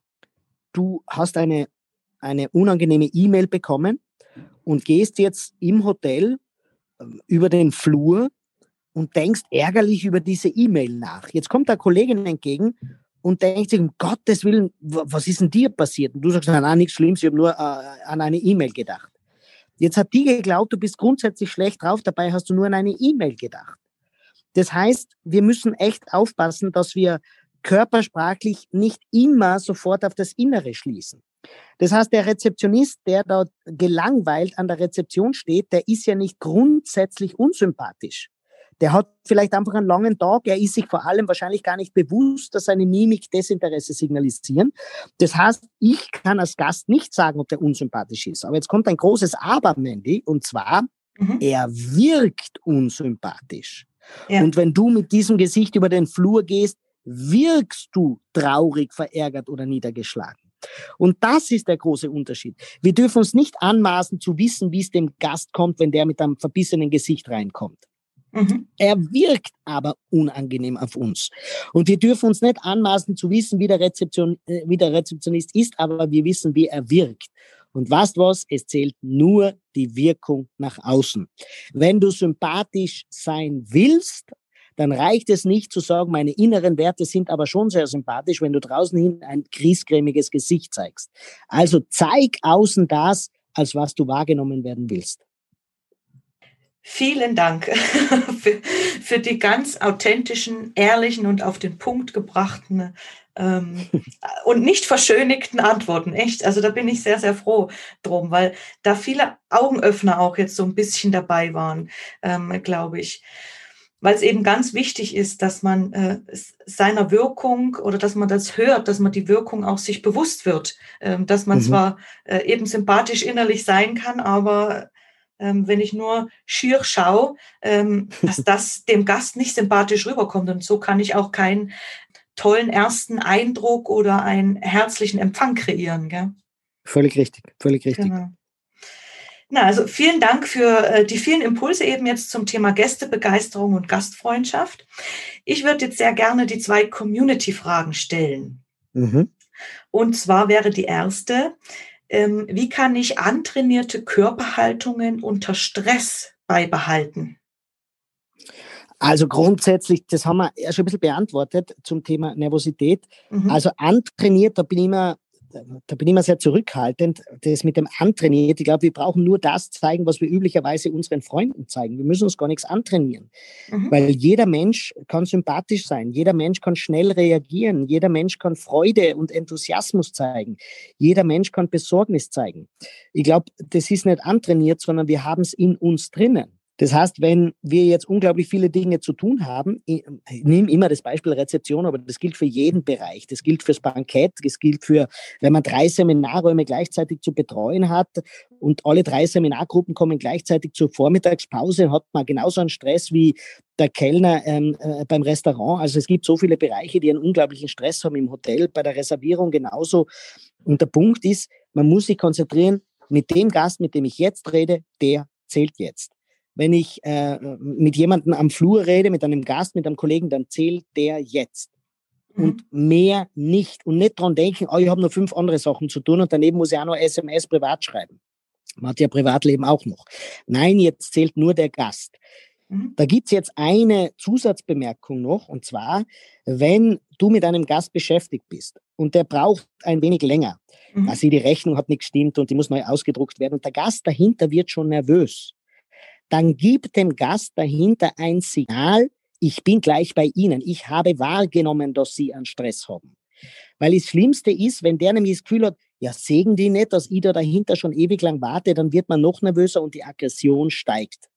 du hast eine, eine unangenehme E-Mail bekommen und gehst jetzt im Hotel ähm, über den Flur und denkst ärgerlich über diese E-Mail nach. Jetzt kommt der Kollegin entgegen und denkt sich, um Gottes Willen, was ist denn dir passiert? Und du sagst, nein, nichts Schlimmes, ich habe nur äh, an eine E-Mail gedacht. Jetzt hat die geglaubt, du bist grundsätzlich schlecht drauf, dabei hast du nur an eine E-Mail gedacht. Das heißt, wir müssen echt aufpassen, dass wir körpersprachlich nicht immer sofort auf das Innere schließen. Das heißt, der Rezeptionist, der dort gelangweilt an der Rezeption steht, der ist ja nicht grundsätzlich unsympathisch. Der hat vielleicht einfach einen langen Tag. Er ist sich vor allem wahrscheinlich gar nicht bewusst, dass seine Mimik Desinteresse signalisieren. Das heißt, ich kann als Gast nicht sagen, ob der unsympathisch ist. Aber jetzt kommt ein großes Aber, Mandy, und zwar, mhm. er wirkt unsympathisch. Ja. Und wenn du mit diesem Gesicht über den Flur gehst, wirkst du traurig, verärgert oder niedergeschlagen. Und das ist der große Unterschied. Wir dürfen uns nicht anmaßen zu wissen, wie es dem Gast kommt, wenn der mit einem verbissenen Gesicht reinkommt. Mhm. Er wirkt aber unangenehm auf uns. Und wir dürfen uns nicht anmaßen zu wissen, wie der, Rezeption, äh, wie der Rezeptionist ist, aber wir wissen, wie er wirkt. Und weißt was? Es zählt nur die Wirkung nach außen. Wenn du sympathisch sein willst, dann reicht es nicht zu sagen, meine inneren Werte sind aber schon sehr sympathisch, wenn du draußen hin ein griesgrämiges Gesicht zeigst. Also zeig außen das, als was du wahrgenommen werden willst. Vielen Dank für, für, die ganz authentischen, ehrlichen und auf den Punkt gebrachten ähm, und nicht verschönigten Antworten. Echt, also da bin ich sehr, sehr froh drum, weil da viele Augenöffner auch jetzt so ein bisschen dabei waren, ähm, glaube ich weil es eben ganz wichtig ist, dass man äh, seiner Wirkung oder dass man das hört, dass man die Wirkung auch sich bewusst wird, ähm, dass man mhm. zwar äh, eben sympathisch innerlich sein kann, aber ähm, wenn ich nur schier schaue, ähm, dass das dem Gast nicht sympathisch rüberkommt. Und so kann ich auch keinen tollen ersten Eindruck oder einen herzlichen Empfang kreieren. Gell? Völlig richtig, völlig richtig. Genau. Na, also vielen Dank für äh, die vielen Impulse eben jetzt zum Thema Gästebegeisterung und Gastfreundschaft. Ich würde jetzt sehr gerne die zwei Community-Fragen stellen. Mhm. Und zwar wäre die erste, ähm, wie kann ich antrainierte Körperhaltungen unter Stress beibehalten? Also grundsätzlich, das haben wir ja schon ein bisschen beantwortet zum Thema Nervosität. Mhm. Also antrainiert, da bin ich immer da bin ich immer sehr zurückhaltend, das mit dem Antrainiert. Ich glaube, wir brauchen nur das zeigen, was wir üblicherweise unseren Freunden zeigen. Wir müssen uns gar nichts antrainieren, mhm. weil jeder Mensch kann sympathisch sein, jeder Mensch kann schnell reagieren, jeder Mensch kann Freude und Enthusiasmus zeigen, jeder Mensch kann Besorgnis zeigen. Ich glaube, das ist nicht antrainiert, sondern wir haben es in uns drinnen. Das heißt, wenn wir jetzt unglaublich viele Dinge zu tun haben, ich, nehme immer das Beispiel Rezeption, aber das gilt für jeden Bereich. Das gilt fürs Bankett, das gilt für, wenn man drei Seminarräume gleichzeitig zu betreuen hat und alle drei Seminargruppen kommen gleichzeitig zur Vormittagspause, hat man genauso einen Stress wie der Kellner ähm, äh, beim Restaurant. Also es gibt so viele Bereiche, die einen unglaublichen Stress haben im Hotel, bei der Reservierung genauso. Und der Punkt ist, man muss sich konzentrieren, mit dem Gast, mit dem ich jetzt rede, der zählt jetzt wenn ich äh, mit jemandem am Flur rede, mit einem Gast, mit einem Kollegen, dann zählt der jetzt. Mhm. Und mehr nicht. Und nicht dran denken, oh, ich habe noch fünf andere Sachen zu tun und daneben muss ich auch noch SMS privat schreiben. Man hat ja Privatleben auch noch. Nein, jetzt zählt nur der Gast. Mhm. Da gibt's jetzt eine Zusatzbemerkung noch, und zwar, wenn du mit einem Gast beschäftigt bist und der braucht ein wenig länger, mhm. also die Rechnung hat nicht gestimmt und die muss neu ausgedruckt werden und der Gast dahinter wird schon nervös, dann gib dem Gast dahinter ein Signal, ich bin gleich bei Ihnen. Ich habe wahrgenommen, dass Sie einen Stress haben. Weil das Schlimmste ist, wenn der nämlich das Gefühl hat, ja, sägen die nicht, dass ich da dahinter schon ewig lang warte, dann wird man noch nervöser und die Aggression steigt.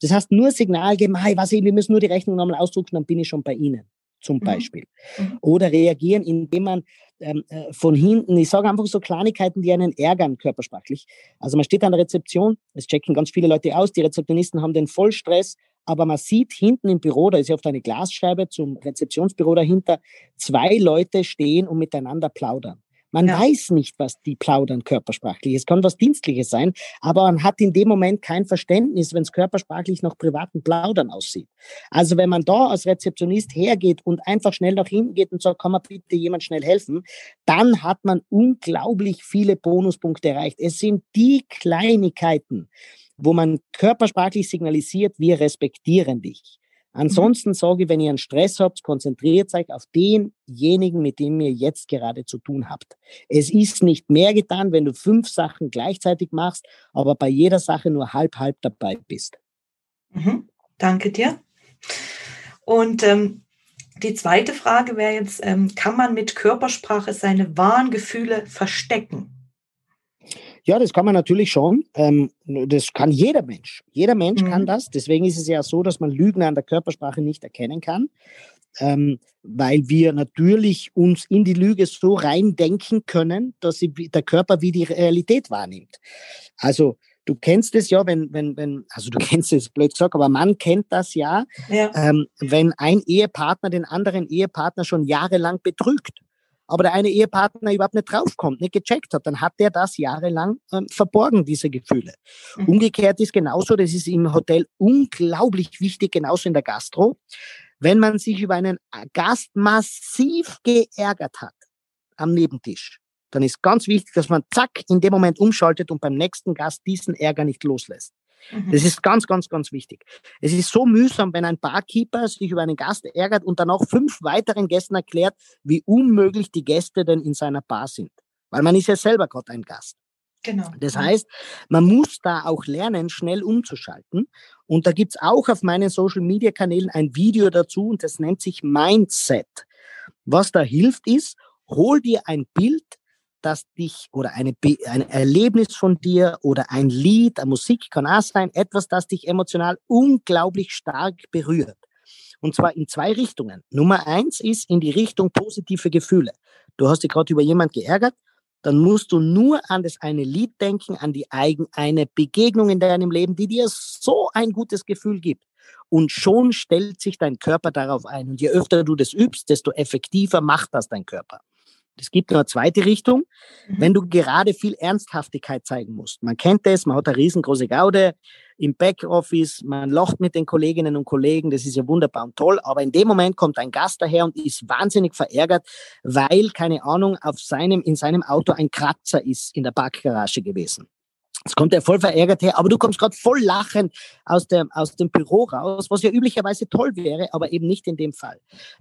Das heißt, nur Signal geben, hey, was ich, wir müssen nur die Rechnung nochmal ausdrucken, dann bin ich schon bei Ihnen, zum mhm. Beispiel. Mhm. Oder reagieren, indem man ähm, äh, von hinten, ich sage einfach so Kleinigkeiten, die einen ärgern körpersprachlich. Also man steht an der Rezeption, es checken ganz viele Leute aus, die Rezeptionisten haben den Vollstress, aber man sieht hinten im Büro, da ist ja oft eine Glasscheibe zum Rezeptionsbüro dahinter, zwei Leute stehen und miteinander plaudern. Man ja. weiß nicht, was die plaudern körpersprachlich. Es kann was Dienstliches sein, aber man hat in dem Moment kein Verständnis, wenn es körpersprachlich nach privaten Plaudern aussieht. Also wenn man da als Rezeptionist hergeht und einfach schnell nach hinten geht und sagt, kann man bitte jemand schnell helfen, dann hat man unglaublich viele Bonuspunkte erreicht. Es sind die Kleinigkeiten, wo man körpersprachlich signalisiert, wir respektieren dich. Ansonsten sage ich, wenn ihr einen Stress habt, konzentriert euch auf denjenigen, mit dem ihr jetzt gerade zu tun habt. Es ist nicht mehr getan, wenn du fünf Sachen gleichzeitig machst, aber bei jeder Sache nur halb, halb dabei bist. Mhm. Danke dir. Und ähm, die zweite Frage wäre jetzt, ähm, kann man mit Körpersprache seine wahren Gefühle verstecken? Ja, das kann man natürlich schon. Ähm, das kann jeder Mensch. Jeder Mensch mhm. kann das. Deswegen ist es ja so, dass man Lügen an der Körpersprache nicht erkennen kann, ähm, weil wir natürlich uns in die Lüge so reindenken können, dass sie, der Körper wie die Realität wahrnimmt. Also du kennst es ja, wenn, wenn, wenn, also du kennst es blöd gesagt, aber man kennt das ja, ja. Ähm, wenn ein Ehepartner den anderen Ehepartner schon jahrelang betrügt aber der eine Ehepartner überhaupt nicht draufkommt, nicht gecheckt hat, dann hat der das jahrelang ähm, verborgen, diese Gefühle. Mhm. Umgekehrt ist genauso, das ist im Hotel unglaublich wichtig, genauso in der Gastro, wenn man sich über einen Gast massiv geärgert hat am Nebentisch, dann ist ganz wichtig, dass man zack in dem Moment umschaltet und beim nächsten Gast diesen Ärger nicht loslässt. Mhm. Das ist ganz, ganz, ganz wichtig. Es ist so mühsam, wenn ein Barkeeper sich über einen Gast ärgert und dann auch fünf weiteren Gästen erklärt, wie unmöglich die Gäste denn in seiner Bar sind. Weil man ist ja selber gerade ein Gast. Genau. Das heißt, man muss da auch lernen, schnell umzuschalten. Und da gibt es auch auf meinen Social-Media-Kanälen ein Video dazu und das nennt sich Mindset. Was da hilft ist, hol dir ein Bild, das dich oder eine, ein Erlebnis von dir oder ein Lied, eine Musik kann auch sein, etwas, das dich emotional unglaublich stark berührt. Und zwar in zwei Richtungen. Nummer eins ist in die Richtung positive Gefühle. Du hast dich gerade über jemand geärgert, dann musst du nur an das eine Lied denken, an die eigen, eine Begegnung in deinem Leben, die dir so ein gutes Gefühl gibt. Und schon stellt sich dein Körper darauf ein. Und je öfter du das übst, desto effektiver macht das dein Körper. Es gibt noch eine zweite Richtung, mhm. wenn du gerade viel Ernsthaftigkeit zeigen musst. Man kennt das, man hat eine riesengroße Gaude im Backoffice, man lacht mit den Kolleginnen und Kollegen, das ist ja wunderbar und toll, aber in dem Moment kommt ein Gast daher und ist wahnsinnig verärgert, weil, keine Ahnung, auf seinem, in seinem Auto ein Kratzer ist in der Parkgarage gewesen. Jetzt kommt er voll verärgert her, aber du kommst gerade voll lachend aus dem, aus dem Büro raus, was ja üblicherweise toll wäre, aber eben nicht in dem Fall.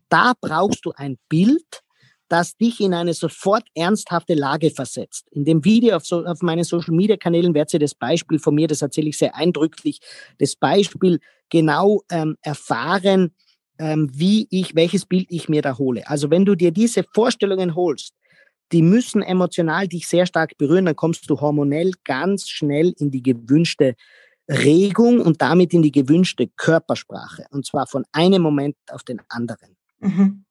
Da brauchst du ein Bild, das dich in eine sofort ernsthafte Lage versetzt. In dem Video auf, so, auf meinen Social Media Kanälen werdet ihr das Beispiel von mir, das erzähle ich sehr eindrücklich, das Beispiel genau ähm, erfahren, ähm, wie ich, welches Bild ich mir da hole. Also wenn du dir diese Vorstellungen holst, die müssen emotional dich sehr stark berühren, dann kommst du hormonell ganz schnell in die gewünschte Regung und damit in die gewünschte Körpersprache. Und zwar von einem Moment auf den anderen. Mhm.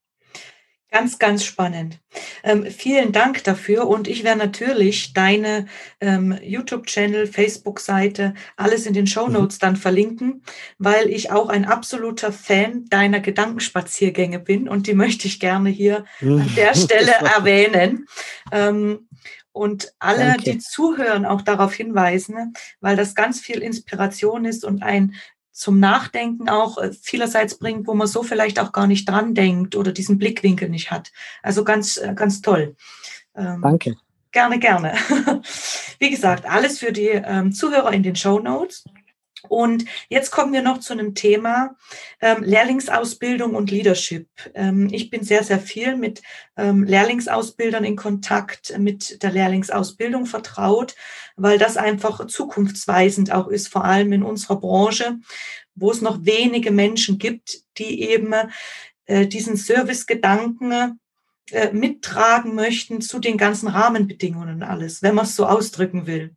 Ganz, ganz spannend. Ähm, vielen Dank dafür und ich werde natürlich deine ähm, YouTube-Channel, Facebook-Seite, alles in den Show mhm. Notes mhm. dann verlinken, weil ich auch ein absoluter Fan deiner Gedankenspaziergänge bin und die möchte ich gerne hier an der Stelle erwähnen. Ähm, und alle, Danke. die zuhören, auch darauf hinweisen, weil das ganz viel Inspiration ist und ein zum Nachdenken auch äh, vielerseits bringt, wo man so vielleicht auch gar nicht dran denkt oder diesen Blickwinkel nicht hat. Also ganz, äh, ganz toll. Ähm, Danke. Gerne, gerne. Wie gesagt, alles für die ähm, Zuhörer in den Show Notes. Und jetzt kommen wir noch zu einem Thema ähm, Lehrlingsausbildung und Leadership. Ähm, ich bin sehr, sehr viel mit ähm, Lehrlingsausbildern in Kontakt, mit der Lehrlingsausbildung vertraut, weil das einfach zukunftsweisend auch ist, vor allem in unserer Branche, wo es noch wenige Menschen gibt, die eben äh, diesen Servicegedanken äh, mittragen möchten zu den ganzen Rahmenbedingungen alles, wenn man es so ausdrücken will.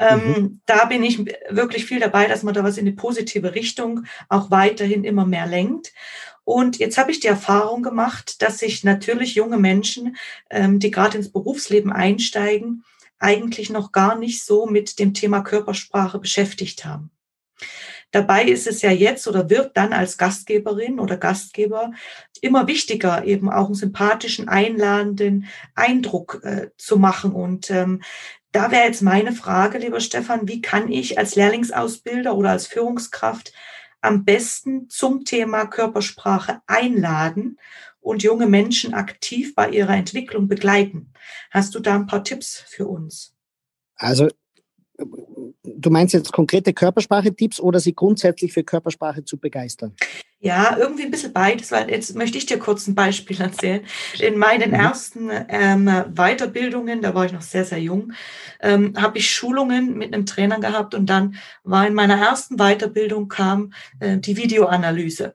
Ähm, mhm. Da bin ich wirklich viel dabei, dass man da was in die positive Richtung auch weiterhin immer mehr lenkt. Und jetzt habe ich die Erfahrung gemacht, dass sich natürlich junge Menschen, ähm, die gerade ins Berufsleben einsteigen, eigentlich noch gar nicht so mit dem Thema Körpersprache beschäftigt haben. Dabei ist es ja jetzt oder wird dann als Gastgeberin oder Gastgeber immer wichtiger, eben auch einen sympathischen, einladenden Eindruck äh, zu machen und ähm, da wäre jetzt meine Frage, lieber Stefan, wie kann ich als Lehrlingsausbilder oder als Führungskraft am besten zum Thema Körpersprache einladen und junge Menschen aktiv bei ihrer Entwicklung begleiten? Hast du da ein paar Tipps für uns? Also du meinst jetzt konkrete Körpersprache-Tipps oder sie grundsätzlich für Körpersprache zu begeistern? Ja, irgendwie ein bisschen beides, weil jetzt möchte ich dir kurz ein Beispiel erzählen. In meinen mhm. ersten ähm, Weiterbildungen, da war ich noch sehr, sehr jung, ähm, habe ich Schulungen mit einem Trainer gehabt und dann war in meiner ersten Weiterbildung kam äh, die Videoanalyse.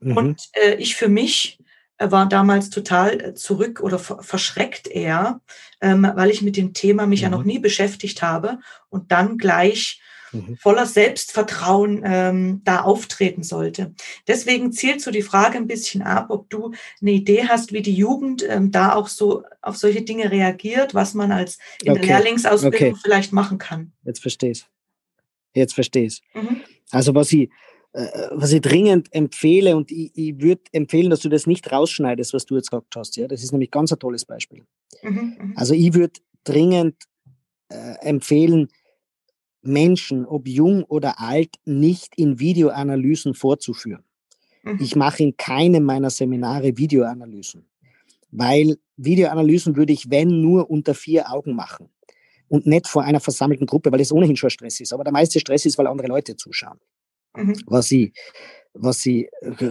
Mhm. Und äh, ich für mich war damals total äh, zurück oder verschreckt eher, ähm, weil ich mit dem Thema mich mhm. ja noch nie beschäftigt habe und dann gleich mhm. voller Selbstvertrauen ähm, da auftreten sollte. Deswegen zielt so die Frage ein bisschen ab, ob du eine Idee hast, wie die Jugend ähm, da auch so auf solche Dinge reagiert, was man als in okay. der Lehrlingsausbildung okay. vielleicht machen kann. Jetzt verstehe ich. Jetzt verstehe ich. Mhm. Also was ich äh, was ich dringend empfehle, und ich, ich würde empfehlen, dass du das nicht rausschneidest, was du jetzt gesagt hast. Ja? Das ist nämlich ganz ein tolles Beispiel. Mhm, mhm. also ich würde dringend äh, empfehlen, Menschen, ob jung oder alt, nicht in Videoanalysen vorzuführen. Mhm. Ich mache in keinem meiner Seminare Videoanalysen, weil Videoanalysen würde ich, wenn, nur unter vier Augen machen und nicht vor einer versammelten Gruppe, weil es ohnehin schon Stress ist. Aber der meiste Stress ist, weil andere Leute zuschauen. Mhm. Was sie was sie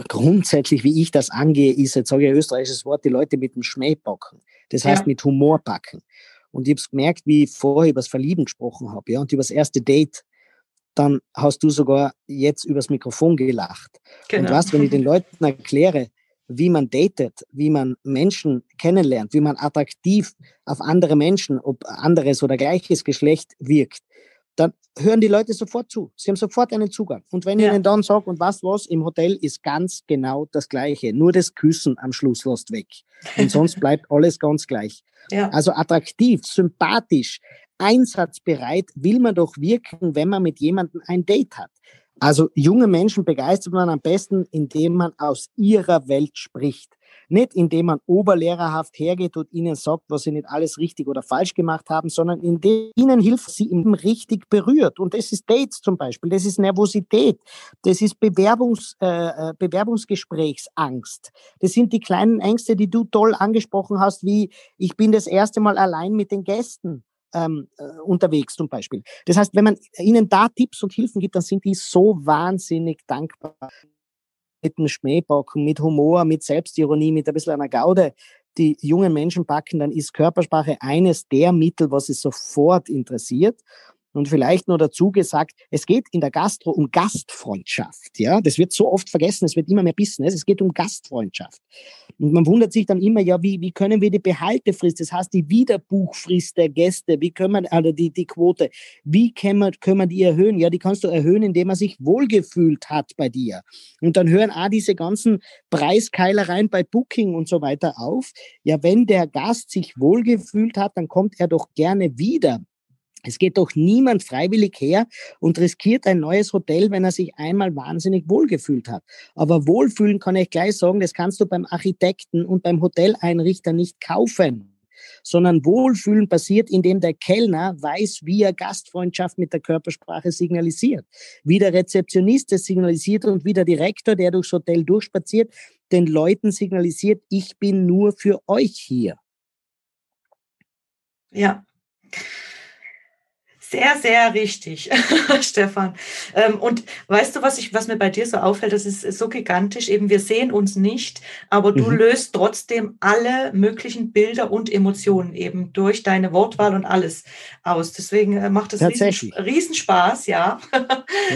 grundsätzlich, wie ich das angehe, ist, jetzt sage ich ein österreichisches Wort, die Leute mit dem Schmäh packen. Das heißt ja. mit Humor packen. und ich habe gemerkt, wie ich vorher über das Verlieben gesprochen habe, ja, und über das erste Date, dann hast du sogar jetzt übers Mikrofon gelacht. Genau. Und was, wenn ich den Leuten erkläre, wie man datet, wie man Menschen kennenlernt, wie man attraktiv auf andere Menschen, ob anderes oder gleiches Geschlecht wirkt, dann hören die Leute sofort zu. Sie haben sofort einen Zugang. Und wenn ja. ich ihnen dann sage, und was was, im Hotel ist ganz genau das Gleiche. Nur das Küssen am Schluss lässt weg. Und sonst bleibt alles ganz gleich. Ja. Also attraktiv, sympathisch, einsatzbereit will man doch wirken, wenn man mit jemandem ein Date hat. Also junge Menschen begeistert man am besten, indem man aus ihrer Welt spricht. Nicht indem man oberlehrerhaft hergeht und ihnen sagt, was sie nicht alles richtig oder falsch gemacht haben, sondern indem ihnen hilft, sie ihm richtig berührt. Und das ist Dates zum Beispiel, das ist Nervosität, das ist Bewerbungs, äh, äh Bewerbungsgesprächsangst. Das sind die kleinen Ängste, die du toll angesprochen hast, wie ich bin das erste Mal allein mit den Gästen ähm, äh, unterwegs zum Beispiel. Das heißt, wenn man ihnen da Tipps und Hilfen gibt, dann sind die so wahnsinnig dankbar. Mit einem Schmähbocken, mit Humor, mit Selbstironie, mit ein bisschen einer Gaude, die jungen Menschen packen, dann ist Körpersprache eines der Mittel, was sie sofort interessiert. Und vielleicht nur dazu gesagt, es geht in der Gastro um Gastfreundschaft. Ja, das wird so oft vergessen. Es wird immer mehr Business. Es geht um Gastfreundschaft. Und man wundert sich dann immer, ja, wie, wie können wir die Behaltefrist, das heißt die Wiederbuchfrist der Gäste, wie können wir, also die, die Quote, wie können wir, können wir die erhöhen? Ja, die kannst du erhöhen, indem man sich wohlgefühlt hat bei dir. Und dann hören auch diese ganzen Preiskeilereien bei Booking und so weiter auf. Ja, wenn der Gast sich wohlgefühlt hat, dann kommt er doch gerne wieder. Es geht doch niemand freiwillig her und riskiert ein neues Hotel, wenn er sich einmal wahnsinnig wohlgefühlt hat. Aber wohlfühlen kann ich gleich sagen, das kannst du beim Architekten und beim Hoteleinrichter nicht kaufen sondern Wohlfühlen passiert, indem der Kellner weiß, wie er Gastfreundschaft mit der Körpersprache signalisiert, wie der Rezeptionist es signalisiert und wie der Direktor, der durchs Hotel durchspaziert, den Leuten signalisiert, ich bin nur für euch hier. Ja. Sehr, sehr richtig, Stefan. Ähm, und weißt du, was ich, was mir bei dir so auffällt, das ist so gigantisch. Eben, wir sehen uns nicht, aber du mhm. löst trotzdem alle möglichen Bilder und Emotionen eben durch deine Wortwahl und alles aus. Deswegen äh, macht es riesen, Riesenspaß, ja,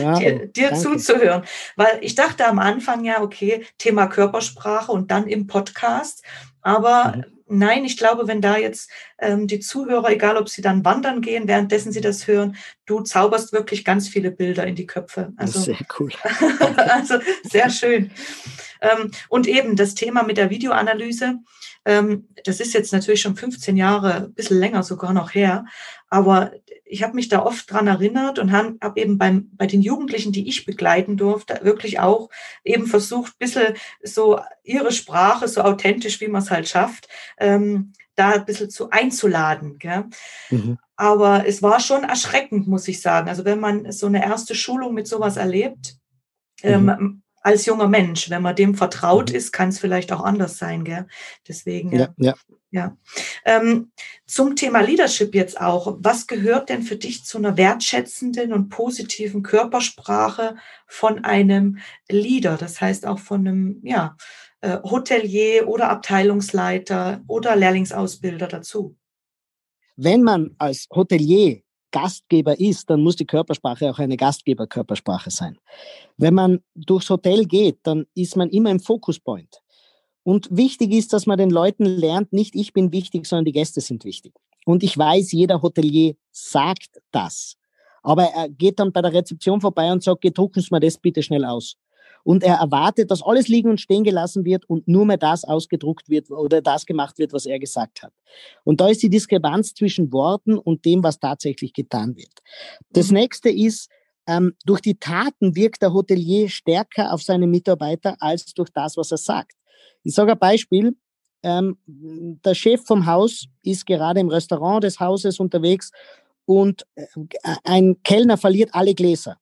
ja dir, dir zuzuhören. Weil ich dachte am Anfang ja, okay, Thema Körpersprache und dann im Podcast. Aber mhm nein, ich glaube, wenn da jetzt ähm, die Zuhörer, egal ob sie dann wandern gehen, währenddessen sie das hören, du zauberst wirklich ganz viele Bilder in die Köpfe. Also, sehr cool. also sehr schön. Ähm, und eben das Thema mit der Videoanalyse, ähm, das ist jetzt natürlich schon 15 Jahre, ein bisschen länger sogar noch her, aber ich habe mich da oft dran erinnert und habe hab eben beim, bei den Jugendlichen, die ich begleiten durfte, wirklich auch eben versucht, ein bisschen so ihre Sprache, so authentisch, wie man es halt schafft, ähm, da ein bisschen zu einzuladen. Gell? Mhm. Aber es war schon erschreckend, muss ich sagen. Also wenn man so eine erste Schulung mit sowas erlebt, ähm, mhm. ähm, als junger Mensch, wenn man dem vertraut mhm. ist, kann es vielleicht auch anders sein. Gell? Deswegen, ja, ja. Ja. Ähm, zum Thema Leadership jetzt auch. Was gehört denn für dich zu einer wertschätzenden und positiven Körpersprache von einem Leader? Das heißt auch von einem, ja, äh, Hotelier oder Abteilungsleiter oder Lehrlingsausbilder dazu? Wenn man als Hotelier Gastgeber ist, dann muss die Körpersprache auch eine Gastgeberkörpersprache sein. Wenn man durchs Hotel geht, dann ist man immer im Fokuspoint. Und wichtig ist, dass man den Leuten lernt, nicht ich bin wichtig, sondern die Gäste sind wichtig. Und ich weiß, jeder Hotelier sagt das. Aber er geht dann bei der Rezeption vorbei und sagt, drucken Sie mir das bitte schnell aus und er erwartet, dass alles liegen und stehen gelassen wird und nur mehr das ausgedruckt wird oder das gemacht wird, was er gesagt hat. Und da ist die Diskrepanz zwischen Worten und dem, was tatsächlich getan wird. Das mhm. nächste ist, ähm, durch die Taten wirkt der Hotelier stärker auf seine Mitarbeiter als durch das, was er sagt. Ich sage ein Beispiel. Ähm, der Chef vom Haus ist gerade im Restaurant des Hauses unterwegs und äh, ein Kellner verliert alle Gläser.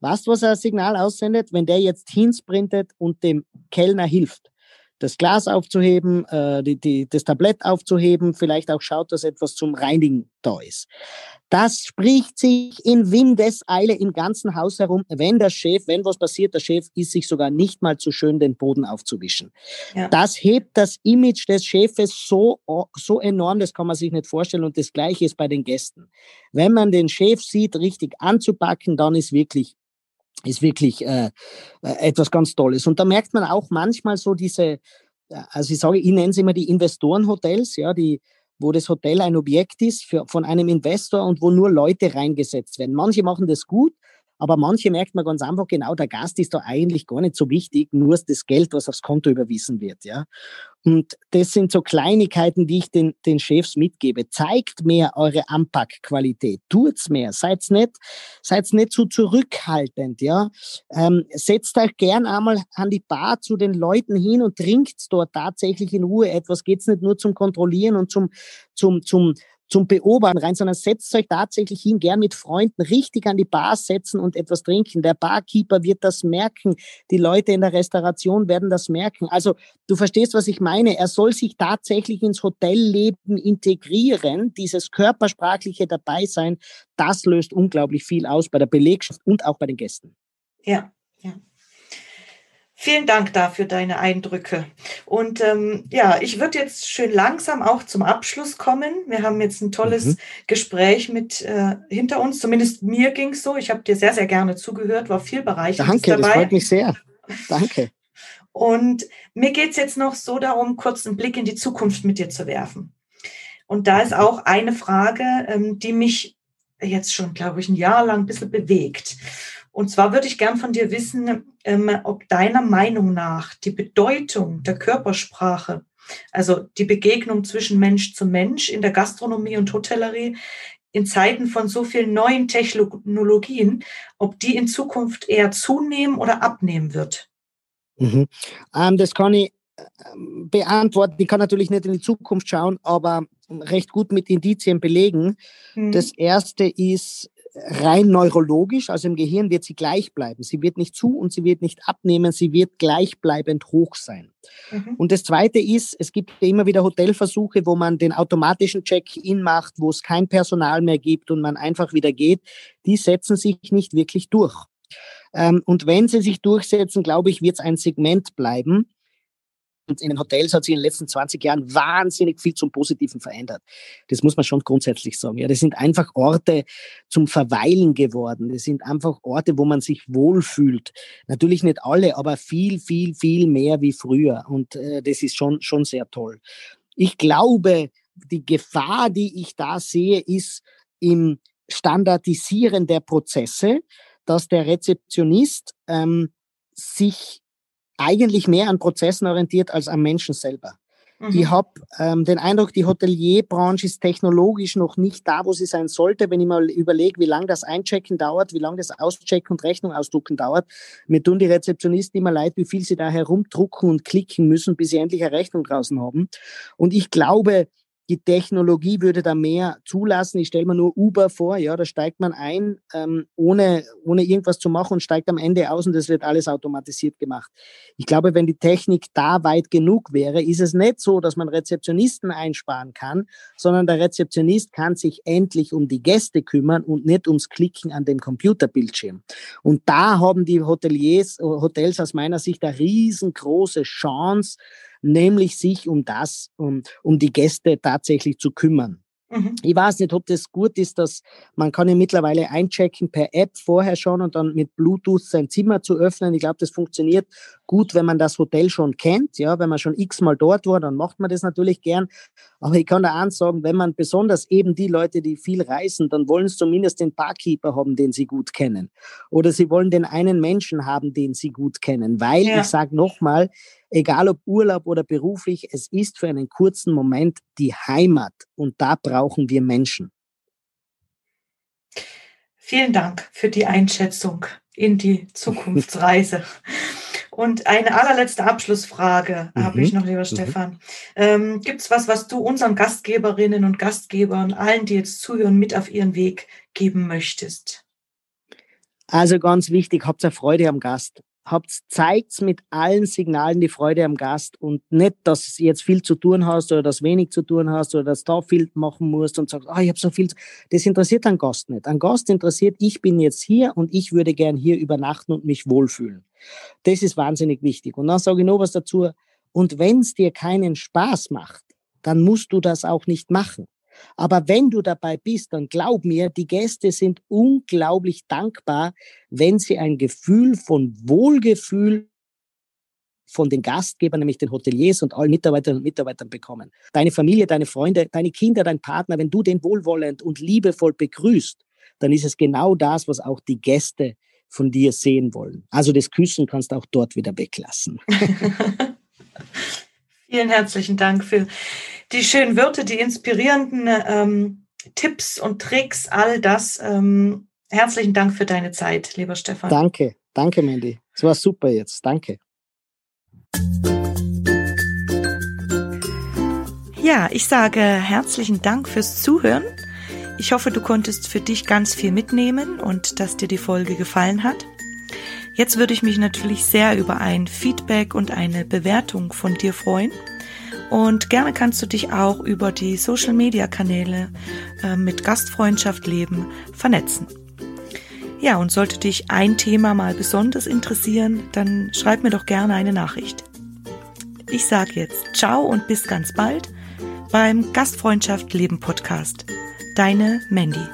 Weißt du, was er ein Signal aussendet, wenn der jetzt hinsprintet und dem Kellner hilft? Das Glas aufzuheben, äh, die, die, das Tablett aufzuheben, vielleicht auch schaut, dass etwas zum Reinigen da ist. Das spricht sich in Windeseile im ganzen Haus herum, wenn der Chef, wenn was passiert, der Chef ist sich sogar nicht mal zu schön, den Boden aufzuwischen. Ja. Das hebt das Image des Chefes so, so enorm, das kann man sich nicht vorstellen. Und das Gleiche ist bei den Gästen. Wenn man den Chef sieht, richtig anzupacken, dann ist wirklich ist wirklich äh, äh, etwas ganz Tolles. Und da merkt man auch manchmal so diese, also ich sage, ich nenne es immer die Investorenhotels, ja, die, wo das Hotel ein Objekt ist für, von einem Investor und wo nur Leute reingesetzt werden. Manche machen das gut, aber manche merkt man ganz einfach genau, der Gast ist da eigentlich gar nicht so wichtig, nur das Geld, was aufs Konto überwiesen wird, ja. Und das sind so Kleinigkeiten, die ich den, den Chefs mitgebe. Zeigt mehr eure Anpackqualität. Tut's mehr. Seid's nicht, seid's nicht so zurückhaltend, ja. Ähm, setzt euch gern einmal an die Bar zu den Leuten hin und trinkt dort tatsächlich in Ruhe etwas. Geht's nicht nur zum Kontrollieren und zum, zum, zum, zum Beobachten rein, sondern setzt euch tatsächlich hin, gern mit Freunden richtig an die Bar setzen und etwas trinken. Der Barkeeper wird das merken. Die Leute in der Restauration werden das merken. Also du verstehst, was ich meine. Er soll sich tatsächlich ins Hotelleben integrieren, dieses körpersprachliche Dabeisein. Das löst unglaublich viel aus bei der Belegschaft und auch bei den Gästen. Ja. Vielen Dank dafür deine Eindrücke. Und ähm, ja, ich würde jetzt schön langsam auch zum Abschluss kommen. Wir haben jetzt ein tolles mhm. Gespräch mit äh, hinter uns. Zumindest mir ging es so. Ich habe dir sehr, sehr gerne zugehört, war viel bereichernd Danke, dabei. das freut mich sehr. Danke. Und mir geht es jetzt noch so darum, kurz einen Blick in die Zukunft mit dir zu werfen. Und da ist auch eine Frage, ähm, die mich jetzt schon, glaube ich, ein Jahr lang ein bisschen bewegt. Und zwar würde ich gern von dir wissen, ähm, ob deiner Meinung nach die Bedeutung der Körpersprache, also die Begegnung zwischen Mensch zu Mensch in der Gastronomie und Hotellerie, in Zeiten von so vielen neuen Technologien, ob die in Zukunft eher zunehmen oder abnehmen wird? Mhm. Ähm, das kann ich äh, beantworten. Ich kann natürlich nicht in die Zukunft schauen, aber recht gut mit Indizien belegen. Mhm. Das erste ist, rein neurologisch, also im Gehirn wird sie gleich bleiben. Sie wird nicht zu und sie wird nicht abnehmen, sie wird gleichbleibend hoch sein. Mhm. Und das Zweite ist, es gibt immer wieder Hotelversuche, wo man den automatischen Check-in macht, wo es kein Personal mehr gibt und man einfach wieder geht. Die setzen sich nicht wirklich durch. Ähm, und wenn sie sich durchsetzen, glaube ich, wird es ein Segment bleiben, in den Hotels hat sich in den letzten 20 Jahren wahnsinnig viel zum Positiven verändert. Das muss man schon grundsätzlich sagen. Ja, das sind einfach Orte zum Verweilen geworden. Das sind einfach Orte, wo man sich wohlfühlt. Natürlich nicht alle, aber viel, viel, viel mehr wie früher. Und äh, das ist schon, schon sehr toll. Ich glaube, die Gefahr, die ich da sehe, ist im Standardisieren der Prozesse, dass der Rezeptionist ähm, sich eigentlich mehr an Prozessen orientiert als am Menschen selber. Mhm. Ich habe ähm, den Eindruck, die Hotelierbranche ist technologisch noch nicht da, wo sie sein sollte. Wenn ich mal überlege, wie lange das Einchecken dauert, wie lange das Auschecken und Rechnung ausdrucken dauert, mir tun die Rezeptionisten immer leid, wie viel sie da herumdrucken und klicken müssen, bis sie endlich eine Rechnung draußen haben. Und ich glaube, die Technologie würde da mehr zulassen. Ich stelle mir nur Uber vor, ja, da steigt man ein, ähm, ohne, ohne irgendwas zu machen und steigt am Ende aus und das wird alles automatisiert gemacht. Ich glaube, wenn die Technik da weit genug wäre, ist es nicht so, dass man Rezeptionisten einsparen kann, sondern der Rezeptionist kann sich endlich um die Gäste kümmern und nicht ums Klicken an dem Computerbildschirm. Und da haben die Hoteliers, Hotels aus meiner Sicht eine riesengroße Chance, nämlich sich um das, um, um die Gäste tatsächlich zu kümmern. Mhm. Ich weiß nicht, ob das gut ist, dass man kann ja mittlerweile einchecken per App vorher schon und dann mit Bluetooth sein Zimmer zu öffnen. Ich glaube, das funktioniert gut, wenn man das Hotel schon kennt. Ja, wenn man schon x-mal dort war, dann macht man das natürlich gern. Aber ich kann da eins sagen, wenn man besonders eben die Leute, die viel reisen, dann wollen sie zumindest den Barkeeper haben, den sie gut kennen. Oder sie wollen den einen Menschen haben, den sie gut kennen. Weil, ja. ich sage nochmal, egal ob Urlaub oder beruflich, es ist für einen kurzen Moment die Heimat und da brauchen wir Menschen. Vielen Dank für die Einschätzung in die Zukunftsreise. Und eine allerletzte Abschlussfrage mhm. habe ich noch, lieber mhm. Stefan. Ähm, Gibt es was, was du unseren Gastgeberinnen und Gastgebern, allen, die jetzt zuhören, mit auf ihren Weg geben möchtest? Also ganz wichtig, habt ihr Freude am Gast habt zeigt mit allen Signalen die Freude am Gast und nicht, dass du jetzt viel zu tun hast oder dass wenig zu tun hast oder dass du da viel machen musst und sagst, oh, ich habe so viel. Das interessiert einen Gast nicht. Ein Gast interessiert, ich bin jetzt hier und ich würde gern hier übernachten und mich wohlfühlen. Das ist wahnsinnig wichtig. Und dann sage ich noch was dazu. Und wenn es dir keinen Spaß macht, dann musst du das auch nicht machen. Aber wenn du dabei bist, dann glaub mir, die Gäste sind unglaublich dankbar, wenn sie ein Gefühl von Wohlgefühl von den Gastgebern, nämlich den Hoteliers und allen Mitarbeiterinnen und Mitarbeitern bekommen. Deine Familie, deine Freunde, deine Kinder, dein Partner, wenn du den wohlwollend und liebevoll begrüßt, dann ist es genau das, was auch die Gäste von dir sehen wollen. Also das Küssen kannst du auch dort wieder weglassen. Vielen herzlichen Dank für die schönen Wörter, die inspirierenden ähm, Tipps und Tricks, all das. Ähm, herzlichen Dank für deine Zeit, lieber Stefan. Danke, danke, Mandy. Es war super jetzt. Danke. Ja, ich sage herzlichen Dank fürs Zuhören. Ich hoffe, du konntest für dich ganz viel mitnehmen und dass dir die Folge gefallen hat. Jetzt würde ich mich natürlich sehr über ein Feedback und eine Bewertung von dir freuen. Und gerne kannst du dich auch über die Social-Media-Kanäle äh, mit Gastfreundschaft leben vernetzen. Ja, und sollte dich ein Thema mal besonders interessieren, dann schreib mir doch gerne eine Nachricht. Ich sage jetzt ciao und bis ganz bald beim Gastfreundschaft Leben Podcast. Deine Mandy.